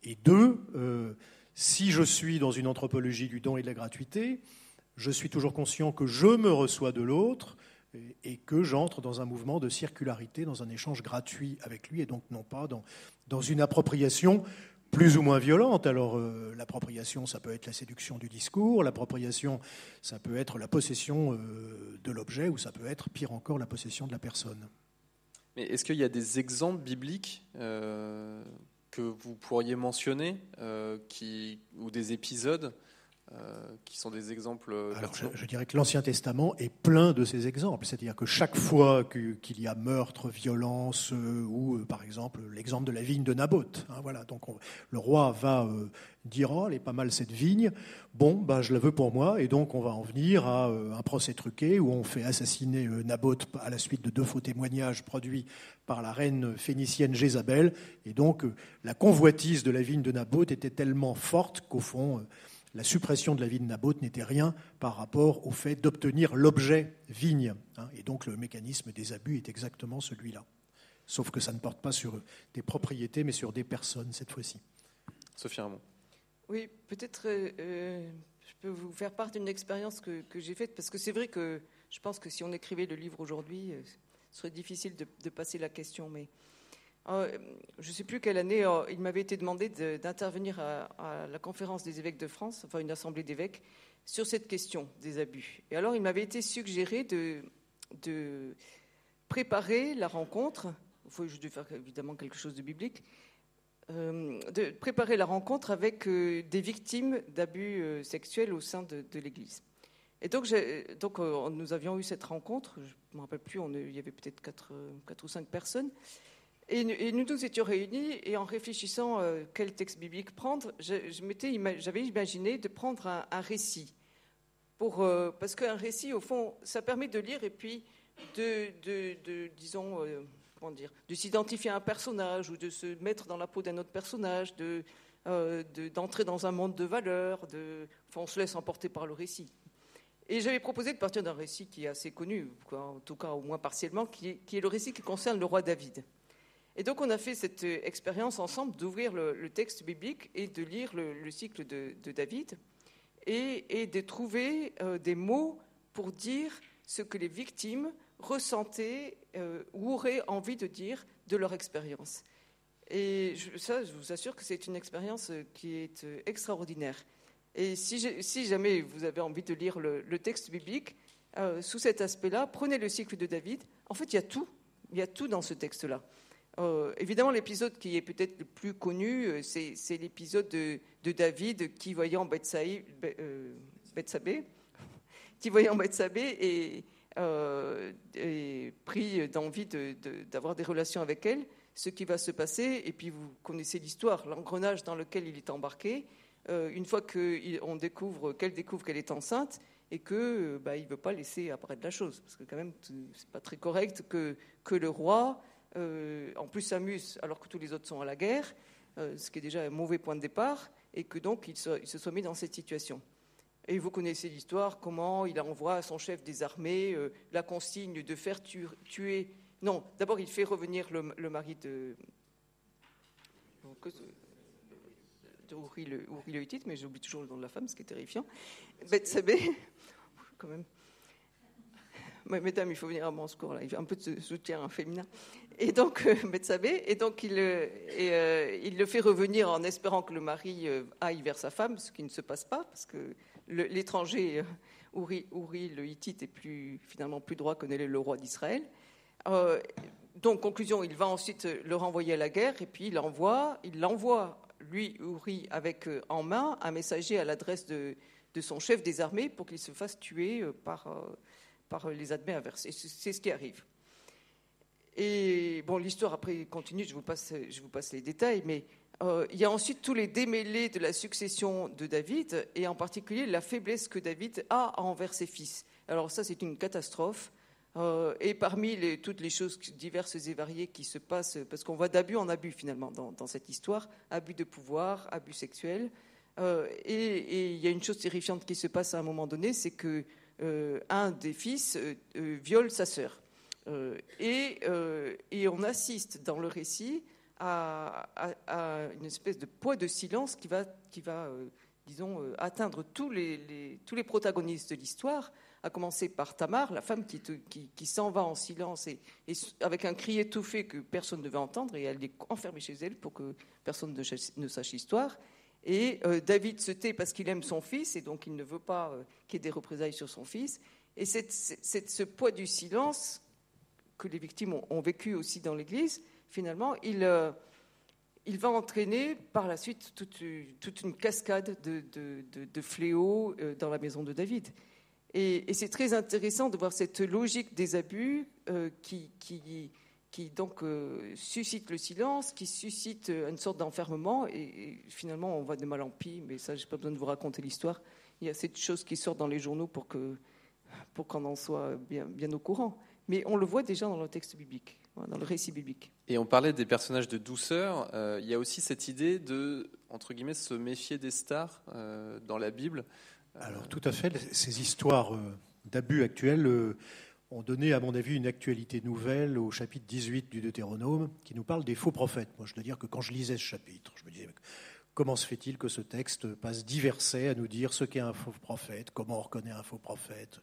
Et deux, euh, si je suis dans une anthropologie du don et de la gratuité, je suis toujours conscient que je me reçois de l'autre, et que j'entre dans un mouvement de circularité, dans un échange gratuit avec lui, et donc non pas dans une appropriation plus ou moins violente. Alors euh, l'appropriation, ça peut être la séduction du discours, l'appropriation, ça peut être la possession euh, de l'objet, ou ça peut être, pire encore, la possession de la personne. Mais est-ce qu'il y a des exemples bibliques euh, que vous pourriez mentionner, ou des épisodes qui sont des exemples Alors, je, dirais que l'Ancien Testament est plein de ces exemples. C'est-à-dire que chaque fois qu'il y a meurtre, violence, euh, ou euh, par exemple l'exemple de la vigne de Naboth, hein, voilà, donc le roi va dire Oh, elle est pas mal cette vigne, bon, bah, je la veux pour moi, et donc on va en venir à un procès truqué où on fait assassiner Naboth à la suite de deux faux témoignages produits par la reine phénicienne Jézabel, et donc la convoitise de la vigne de Naboth était tellement forte qu'au fond, la suppression de la vigne Naboth n'était rien par rapport au fait d'obtenir l'objet vigne. Hein. et donc le mécanisme des abus est exactement celui-là. Sauf que ça ne porte pas sur des propriétés, mais sur des personnes cette fois-ci. Sophie Ramon. Oui, peut-être euh, euh, je peux vous faire part d'une expérience que, j'ai faite, parce que c'est vrai que je pense que si on écrivait le livre aujourd'hui, euh, ce serait difficile de, de passer la question. Mais euh, je ne sais plus quelle année, euh, il m'avait été demandé d'intervenir à, la conférence des évêques de France, enfin une assemblée d'évêques, sur cette question des abus. Et alors, il m'avait été suggéré de, préparer la rencontre, il faut je faire évidemment quelque chose de biblique, euh, de préparer la rencontre avec des victimes d'abus sexuels au sein de, l'Église. Et donc, nous avions eu cette rencontre, je ne me rappelle plus, il y avait peut-être 4, 4 ou 5 personnes. Et, nous nous étions réunis et en réfléchissant euh, quel texte biblique prendre, j'avais imaginé de prendre un, récit. Euh, parce qu'un récit, au fond, ça permet de lire et puis de, disons, euh, comment dire, de s'identifier à un personnage ou de se mettre dans la peau d'un autre personnage, de, d'entrer dans un monde de valeurs. De, on se laisse emporter par le récit. Et j'avais proposé de partir d'un récit qui est assez connu, en tout cas au moins partiellement, qui est le récit qui concerne le roi David. Et donc on a fait cette euh, expérience ensemble d'ouvrir le, texte biblique et de lire le, cycle de, David et, de trouver euh, des mots pour dire ce que les victimes ressentaient euh, ou auraient envie de dire de leur expérience. Et ça, je vous assure que c'est une expérience qui est extraordinaire. Et si, jamais vous avez envie de lire le, texte biblique, sous cet aspect-là, prenez le cycle de David. En fait, il y a tout. Il y a tout dans ce texte-là. Euh, évidemment, l'épisode qui est peut-être le plus connu, euh, c'est l'épisode de, David qui, voyant Bethsabée, euh, qui voyant Bethsabée euh, est, pris d'envie d'avoir des relations avec elle, ce qui va se passer, et puis vous connaissez l'histoire, l'engrenage dans lequel il est embarqué, une fois qu'on découvre, qu'elle découvre qu'elle est enceinte, et que bah, il ne veut pas laisser apparaître la chose, parce que quand même, c'est pas très correct que le roi euh, en plus s'amuse alors que tous les autres sont à la guerre, euh, ce qui est déjà un mauvais point de départ, et que donc il se, soit mis dans cette situation. Et vous connaissez l'histoire, comment il envoie à son chef des armées euh, la consigne de faire tuer. Non, d'abord il fait revenir le, mari de. de Uri le, mais j'oublie toujours le nom de la femme, ce qui est terrifiant. Bethsabée, quand même. Mesdames, il faut venir à mon secours, là. il a un peu de soutien féminin. Et donc, euh, et donc il, euh, et, il le fait revenir en espérant que le mari aille vers sa femme, ce qui ne se passe pas, parce que l'étranger, Ouri, le Hittite, est finalement plus droit que le roi d'Israël. donc, conclusion, il va ensuite le renvoyer à la guerre, et puis il l'envoie, il l'envoie, lui, Ouri, avec en main un messager à l'adresse de, son chef des armées pour qu'il se fasse tuer euh, par, euh, par les admets inversés. C'est ce qui arrive. Et bon, l'histoire après continue, je vous passe, je vous passe les détails, mais euh, il y a ensuite tous les démêlés de la succession de David, et en particulier la faiblesse que David a envers ses fils. Alors ça, c'est une catastrophe. et parmi toutes les choses diverses et variées qui se passent, parce qu'on voit d'abus en abus finalement dans, cette histoire, abus de pouvoir, abus sexuels, euh, et il y a une chose terrifiante qui se passe à un moment donné, c'est que euh, un des fils euh, viole sa sœur. Et, on assiste dans le récit à, une espèce de poids de silence qui va, qui va disons, atteindre tous les, tous les protagonistes de l'histoire, à commencer par Tamar, la femme qui, qui, s'en va en silence et, avec un cri étouffé que personne ne devait entendre, et elle est enfermée chez elle pour que personne ne, ne sache l'histoire. Et euh, David se tait parce qu'il aime son fils et donc il ne veut pas euh, qu'il y ait des représailles sur son fils. Et c'est ce poids du silence que les victimes ont, vécu aussi dans l'Église, finalement, il, euh, il, va entraîner par la suite toute, une cascade de, fléaux dans la maison de David. Et, et c'est très intéressant de voir cette logique des abus qui, qui qui donc euh, suscite le silence, qui suscite euh, une sorte d'enfermement, et, finalement on va de mal en pis, mais ça, j'ai pas besoin de vous raconter l'histoire. Il y a cette chose qui sort dans les journaux pour que pour qu'on en soit bien, bien au courant. Mais on le voit déjà dans le texte biblique, dans le récit biblique. Et on parlait des personnages de douceur. Euh, il y a aussi cette idée de, entre guillemets, se méfier des stars dans la Bible. Alors tout à fait. Ces histoires d'abus actuels ont donné, à mon avis, une actualité nouvelle au chapitre 18 du Deutéronome qui nous parle des faux prophètes. Moi, je dois dire que quand je lisais ce chapitre, je me disais comment se fait-il que ce texte passe dix versets à nous dire ce qu'est un faux prophète, comment on reconnaît un faux prophète?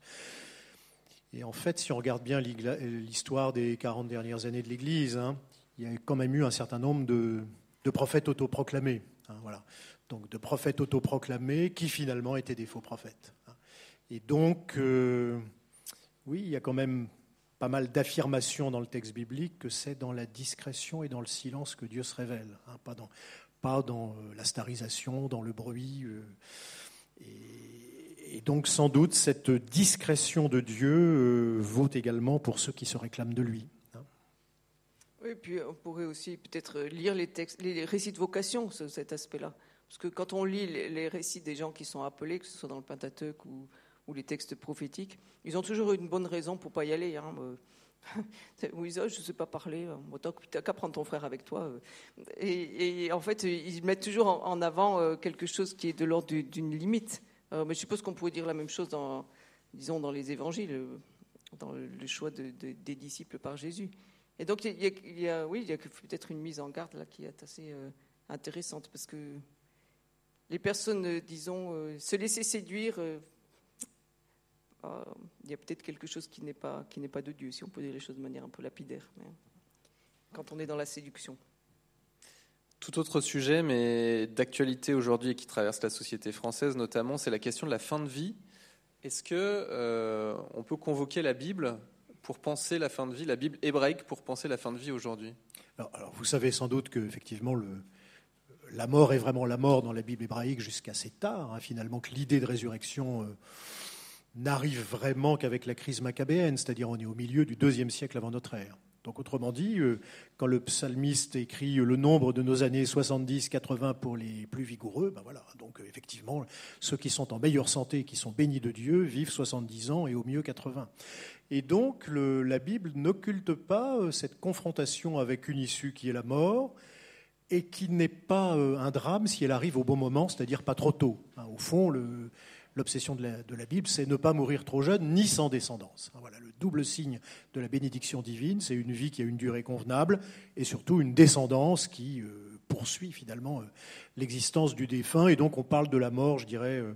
Et en fait, si on regarde bien l'histoire des 40 dernières années de l'Église, hein, il y a quand même eu un certain nombre de, prophètes autoproclamés. Hein, voilà. Donc de prophètes autoproclamés qui finalement étaient des faux prophètes. Hein. Et donc, euh, oui, il y a quand même pas mal d'affirmations dans le texte biblique que c'est dans la discrétion et dans le silence que Dieu se révèle, hein, pas dans, euh, la starisation, dans le bruit. Euh, et, donc sans doute cette discrétion de Dieu euh, vaut également pour ceux qui se réclament de lui. Hein. Oui, puis on pourrait aussi peut-être lire les textes, les récits de vocation, cet aspect-là. Parce que quand on lit les récits des gens qui sont appelés, que ce soit dans le Pentateuque ou ou les textes prophétiques, ils ont toujours une bonne raison pour pas y aller. Hein. Oui, je ne sais pas parler, tu n'as qu'à prendre ton frère avec toi. Et, en fait, ils mettent toujours en avant euh, quelque chose qui est de l'ordre d'une limite. Euh, mais je suppose qu'on pourrait dire la même chose dans, disons, dans les évangiles, dans le choix des disciples par Jésus. Et donc, il y a, oui, il y a peut-être une mise en garde là qui est assez euh, intéressante parce que les personnes, disons, se laisser séduire euh, il y a peut-être quelque chose qui n'est pas, qui n'est pas de Dieu, si on peut dire les choses de manière un peu lapidaire, quand on est dans la séduction. Tout autre sujet, mais d'actualité aujourd'hui et qui traverse la société française notamment, c'est la question de la fin de vie. Est-ce que euh, on peut convoquer la Bible pour penser la fin de vie, la Bible hébraïque pour penser la fin de vie aujourd'hui? Alors, vous savez sans doute que effectivement le, la mort est vraiment la mort dans la Bible hébraïque jusqu'à assez tard. Hein, finalement, que l'idée de résurrection euh, n'arrive vraiment qu'avec la crise macabéenne, c'est-à-dire on est au milieu du deuxième siècle avant notre ère. Donc autrement dit, euh, quand le psalmiste écrit le nombre de nos années 70-80 pour les plus vigoureux, ben voilà, donc euh, effectivement, ceux qui sont en meilleure santé, qui sont bénis de Dieu, vivent 70 ans et au mieux 80. Et donc la Bible n'occulte pas euh, cette confrontation avec une issue qui est la mort, et qui n'est pas un drame si elle arrive au bon moment, c'est-à-dire pas trop tôt. Hein, au fond, le, l'obsession de la, Bible, c'est ne pas mourir trop jeune ni sans descendance. Voilà, le double signe de la bénédiction divine, c'est une vie qui a une durée convenable et surtout une descendance qui euh, poursuit finalement euh, l'existence du défunt. Et donc on parle de la mort, je dirais, euh,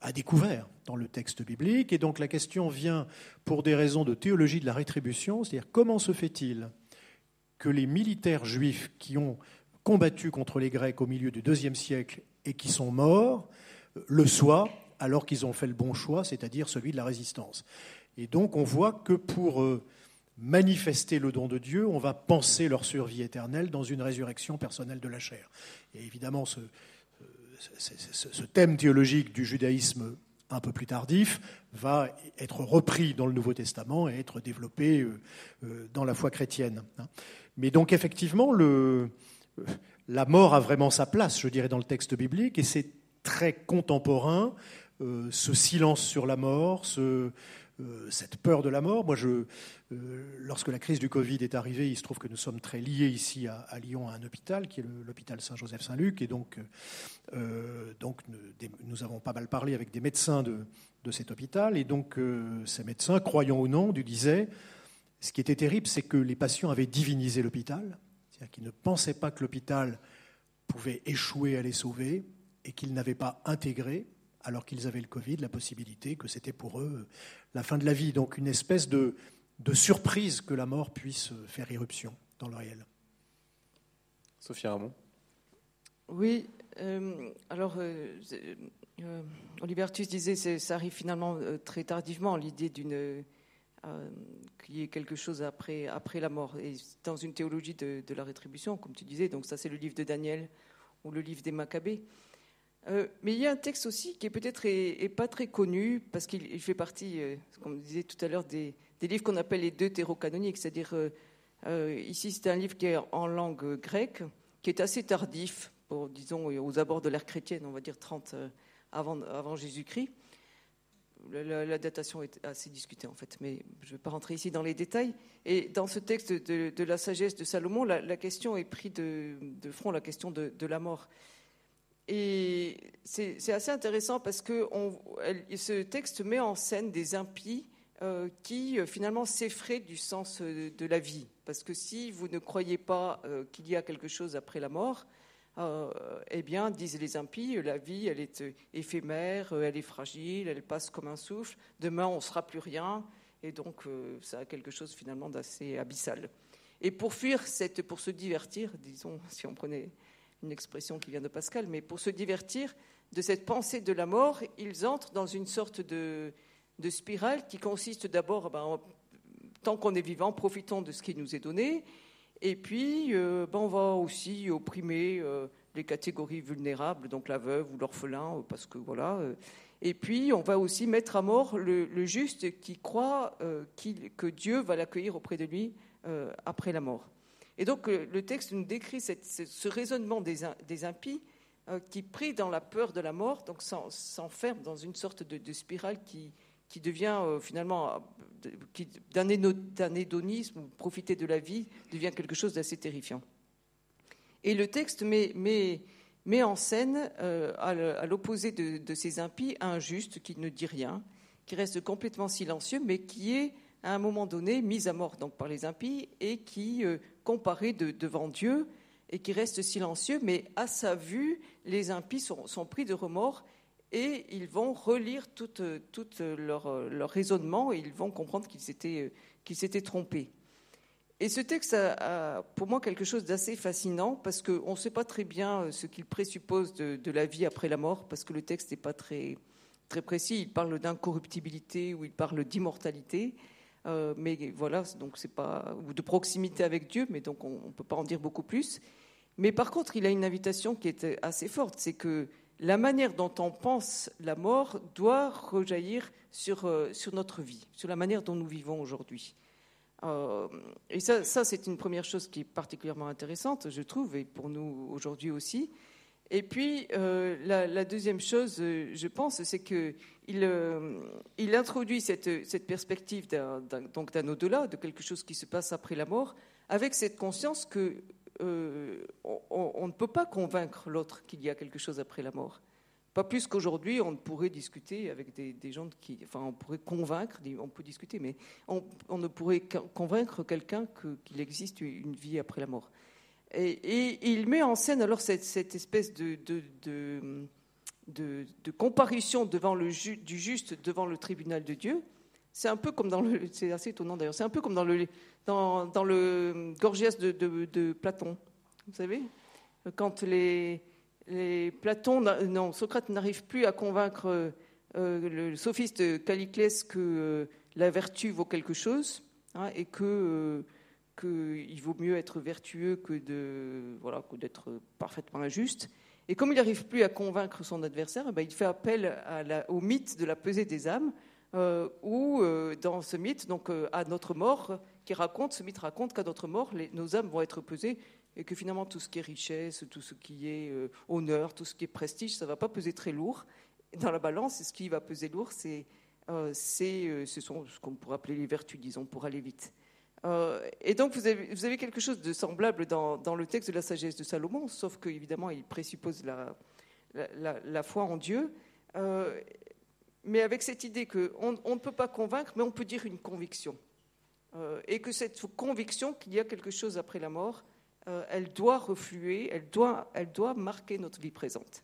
à découvert dans le texte biblique. Et donc la question vient pour des raisons de théologie de la rétribution, c'est-à-dire comment se fait-il que les militaires juifs qui ont combattu contre les Grecs au milieu du deuxième siècle et qui sont morts le soient alors qu'ils ont fait le bon choix, c'est-à-dire celui de la résistance. Et donc on voit que pour euh, manifester le don de Dieu, on va penser leur survie éternelle dans une résurrection personnelle de la chair. Et évidemment, ce, thème théologique du judaïsme un peu plus tardif va être repris dans le Nouveau Testament et être développé euh, euh, dans la foi chrétienne. Hein. Mais donc effectivement, la mort a vraiment sa place, je dirais, dans le texte biblique, et c'est très contemporain, euh, ce silence sur la mort, euh, cette peur de la mort. Moi, euh, lorsque la crise du Covid est arrivée, il se trouve que nous sommes très liés ici à, Lyon à un hôpital, qui est l'hôpital Saint-Joseph-Saint-Luc, et donc, nous avons pas mal parlé avec des médecins de, de cet hôpital, et donc ces médecins, croyant ou non, nous disaient, ce qui était terrible, c'est que les patients avaient divinisé l'hôpital, c'est-à-dire qu'ils ne pensaient pas que l'hôpital pouvait échouer à les sauver, et qu'ils n'avaient pas intégré alors qu'ils avaient le Covid, la possibilité que c'était pour eux la fin de la vie. Donc une espèce de, de surprise que la mort puisse faire irruption dans le réel. Sophie Ramon. Oui, euh, alors euh, euh, Olivertus disait que ça arrive finalement euh, très tardivement, l'idée d'une qu'il y ait quelque chose après, après la mort. Et dans une théologie de, de, la rétribution, comme tu disais, donc ça c'est le livre de Daniel ou le livre des Maccabées. Euh, mais il y a un texte aussi qui est peut-être est, pas très connu parce qu'il fait partie, euh, comme on disait tout à l'heure, des, livres qu'on appelle les deux canoniques. C'est-à-dire, euh, ici, c'est un livre qui est en langue grecque, qui est assez tardif, disons, aux abords de l'ère chrétienne, on va dire 30 avant, Jésus-Christ. La, datation est assez discutée, en fait, mais je ne vais pas rentrer ici dans les détails. Et dans ce texte de, la sagesse de Salomon, la, question est prise de, front, la question de la mort. Et c'est assez intéressant parce que ce texte met en scène des impies euh, qui euh, finalement s'effraient du sens euh, de la vie. Parce que si vous ne croyez pas qu'il y a quelque chose après la mort, eh bien, disent les impies, la vie, elle est éphémère, elle est fragile, elle passe comme un souffle. Demain, on ne sera plus rien. Et donc, ça a quelque chose finalement d'assez abyssal. Et pour fuir, cette, pour se divertir, disons, si on prenait une expression qui vient de Pascal, mais pour se divertir de cette pensée de la mort, ils entrent dans une sorte de, spirale qui consiste d'abord, ben, tant qu'on est vivant, profitons de ce qui nous est donné, et puis euh, ben, on va aussi opprimer euh, les catégories vulnérables, donc la veuve ou l'orphelin, euh, parce que voilà. et puis on va aussi mettre à mort le, juste qui croit que Dieu va l'accueillir auprès de lui après la mort. Et donc euh, le texte nous décrit ce raisonnement des, impies euh, qui, pris dans la peur de la mort, donc s'enferme dans une sorte de, spirale qui, devient euh, finalement d'un hédonisme ou profiter de la vie devient quelque chose d'assez terrifiant. Et le texte met, en scène, à l'opposé de, ces impies, un juste qui ne dit rien, qui reste complètement silencieux, mais qui est à un moment donné mis à mort donc par les impies et qui comparé devant Dieu et qui reste silencieux, mais à sa vue, les impies sont, pris de remords et ils vont relire tout, leur, raisonnement et ils vont comprendre qu'ils s'étaient trompés. Et ce texte a, pour moi quelque chose d'assez fascinant parce qu'on ne sait pas très bien ce qu'il présuppose de, de, la vie après la mort, parce que le texte n'est pas très, très précis. Il parle d'incorruptibilité ou il parle d'immortalité. Euh, mais voilà, donc c'est pas ou de proximité avec Dieu, mais donc on ne peut pas en dire beaucoup plus. Mais par contre, il a une invitation qui est assez forte, c'est que la manière dont on pense la mort doit rejaillir sur, euh, sur notre vie, sur la manière dont nous vivons aujourd'hui. Euh, et ça, ça c'est une première chose qui est particulièrement intéressante, je trouve, et pour nous aujourd'hui aussi. Et puis, euh, la, deuxième chose, euh, je pense, c'est qu'il euh, il introduit cette, cette perspective d'un, au-delà, de quelque chose qui se passe après la mort, avec cette conscience que on, ne peut pas convaincre l'autre qu'il y a quelque chose après la mort. Pas plus qu'aujourd'hui, on pourrait discuter avec des, gens qui. Enfin, on pourrait convaincre, on peut discuter, mais on, ne pourrait convaincre quelqu'un qu'il existe une vie après la mort. Et, il met en scène alors cette, espèce de, de, comparution devant le du juste devant le tribunal de Dieu. C'est un peu comme dans le, c'est assez étonnant d'ailleurs, c'est un peu comme dans le, dans, le Gorgias de, de, Platon. Vous savez, quand les Platon, non, Socrate n'arrive plus à convaincre euh, le sophiste Caliclès que euh, la vertu vaut quelque chose hein, et que euh, qu'il vaut mieux être vertueux que de voilà d'être parfaitement injuste. Et comme il n'arrive plus à convaincre son adversaire, eh ben, il fait appel au mythe de la pesée des âmes, où dans ce mythe, donc à notre mort, qui raconte, ce mythe raconte qu'à notre mort, nos âmes vont être pesées et que finalement tout ce qui est richesse, tout ce qui est honneur, tout ce qui est prestige, ça ne va pas peser très lourd dans la balance, ce qui va peser lourd, c'est, euh, euh, ce sont ce qu'on pourrait appeler les vertus, disons, pour aller vite. Euh, et donc, vous avez, quelque chose de semblable dans, le texte de la sagesse de Salomon, sauf qu'évidemment, il présuppose la, foi en Dieu, mais avec cette idée qu'on on ne peut pas convaincre, mais on peut dire une conviction. et que cette conviction qu'il y a quelque chose après la mort, elle doit refluer, elle doit, marquer notre vie présente.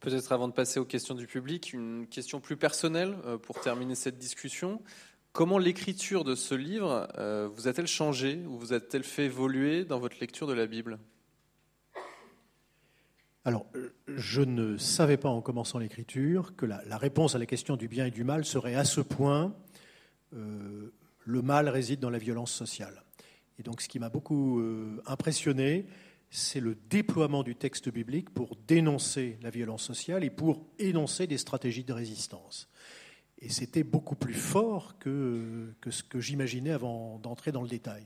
Peut-être avant de passer aux questions du public, une question plus personnelle euh, pour terminer cette discussion. Comment l'écriture de ce livre euh, vous a-t-elle changé ou vous a-t-elle fait évoluer dans votre lecture de la Bible? Alors, je ne savais pas en commençant l'écriture que la, réponse à la question du bien et du mal serait à ce point euh, le mal réside dans la violence sociale. Et donc, ce qui m'a beaucoup impressionné, c'est le déploiement du texte biblique pour dénoncer la violence sociale et pour énoncer des stratégies de résistance. Et c'était beaucoup plus fort que, ce que j'imaginais avant d'entrer dans le détail.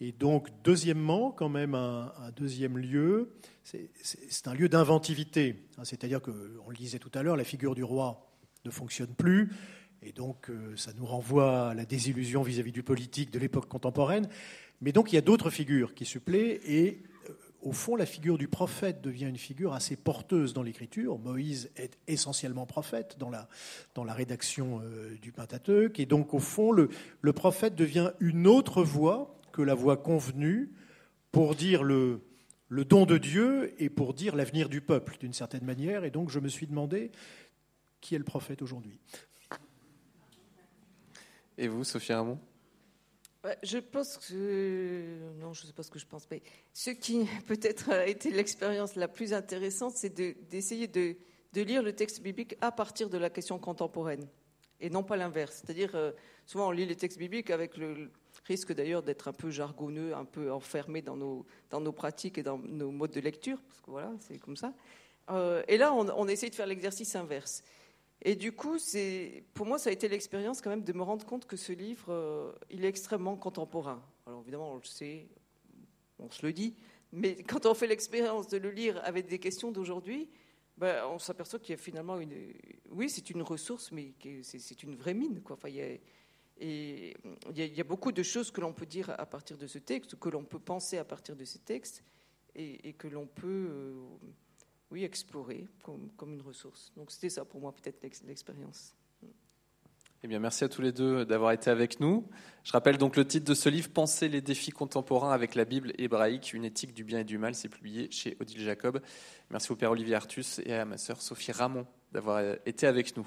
Et donc, deuxièmement, quand même, un, deuxième lieu, c'est un lieu d'inventivité. C'est-à-dire que, on le disait tout à l'heure, la figure du roi ne fonctionne plus. Et donc, euh, ça nous renvoie à la désillusion vis-à-vis -vis du politique de l'époque contemporaine. Mais donc, il y a d'autres figures qui suppléent. Et au fond, la figure du prophète devient une figure assez porteuse dans l'écriture. Moïse est essentiellement prophète dans la, dans la rédaction euh, du Pentateuque. Et donc, au fond, le, prophète devient une autre voix que la voix convenue pour dire le, le don de Dieu et pour dire l'avenir du peuple, d'une certaine manière. Et donc, je me suis demandé qui est le prophète aujourd'hui. Et vous, Sophie Ramon je pense que. Non, je ne sais pas ce que je pense, mais ce qui peut-être a été l'expérience la plus intéressante, c'est d'essayer de, lire le texte biblique à partir de la question contemporaine, et non pas l'inverse. C'est-à-dire, euh, souvent on lit les textes bibliques avec le risque d'ailleurs d'être un peu jargonneux, un peu enfermé dans nos, dans nos pratiques et dans nos modes de lecture, parce que voilà, c'est comme ça. Euh, et là, on, on essaie de faire l'exercice inverse. Et du coup, pour moi, ça a été l'expérience quand même de me rendre compte que ce livre, euh, il est extrêmement contemporain. Alors évidemment, on le sait, on se le dit, mais quand on fait l'expérience de le lire avec des questions d'aujourd'hui, ben, on s'aperçoit qu'il y a finalement une... Oui, c'est une ressource, mais c'est une vraie mine. Enfin, il y a... Et il y, a, beaucoup de choses que l'on peut dire à partir de ce texte, que l'on peut penser à partir de ce texte, et, que l'on peut... Euh, oui, explorer comme, une ressource. Donc c'était ça pour moi peut-être l'expérience. Eh bien, merci à tous les deux d'avoir été avec nous. Je rappelle donc le titre de ce livre, Penser les défis contemporains avec la Bible hébraïque, une éthique du bien et du mal. C'est publié chez Odile Jacob. Merci au père Olivier Artus et à ma sœur Sophie Ramon d'avoir été avec nous.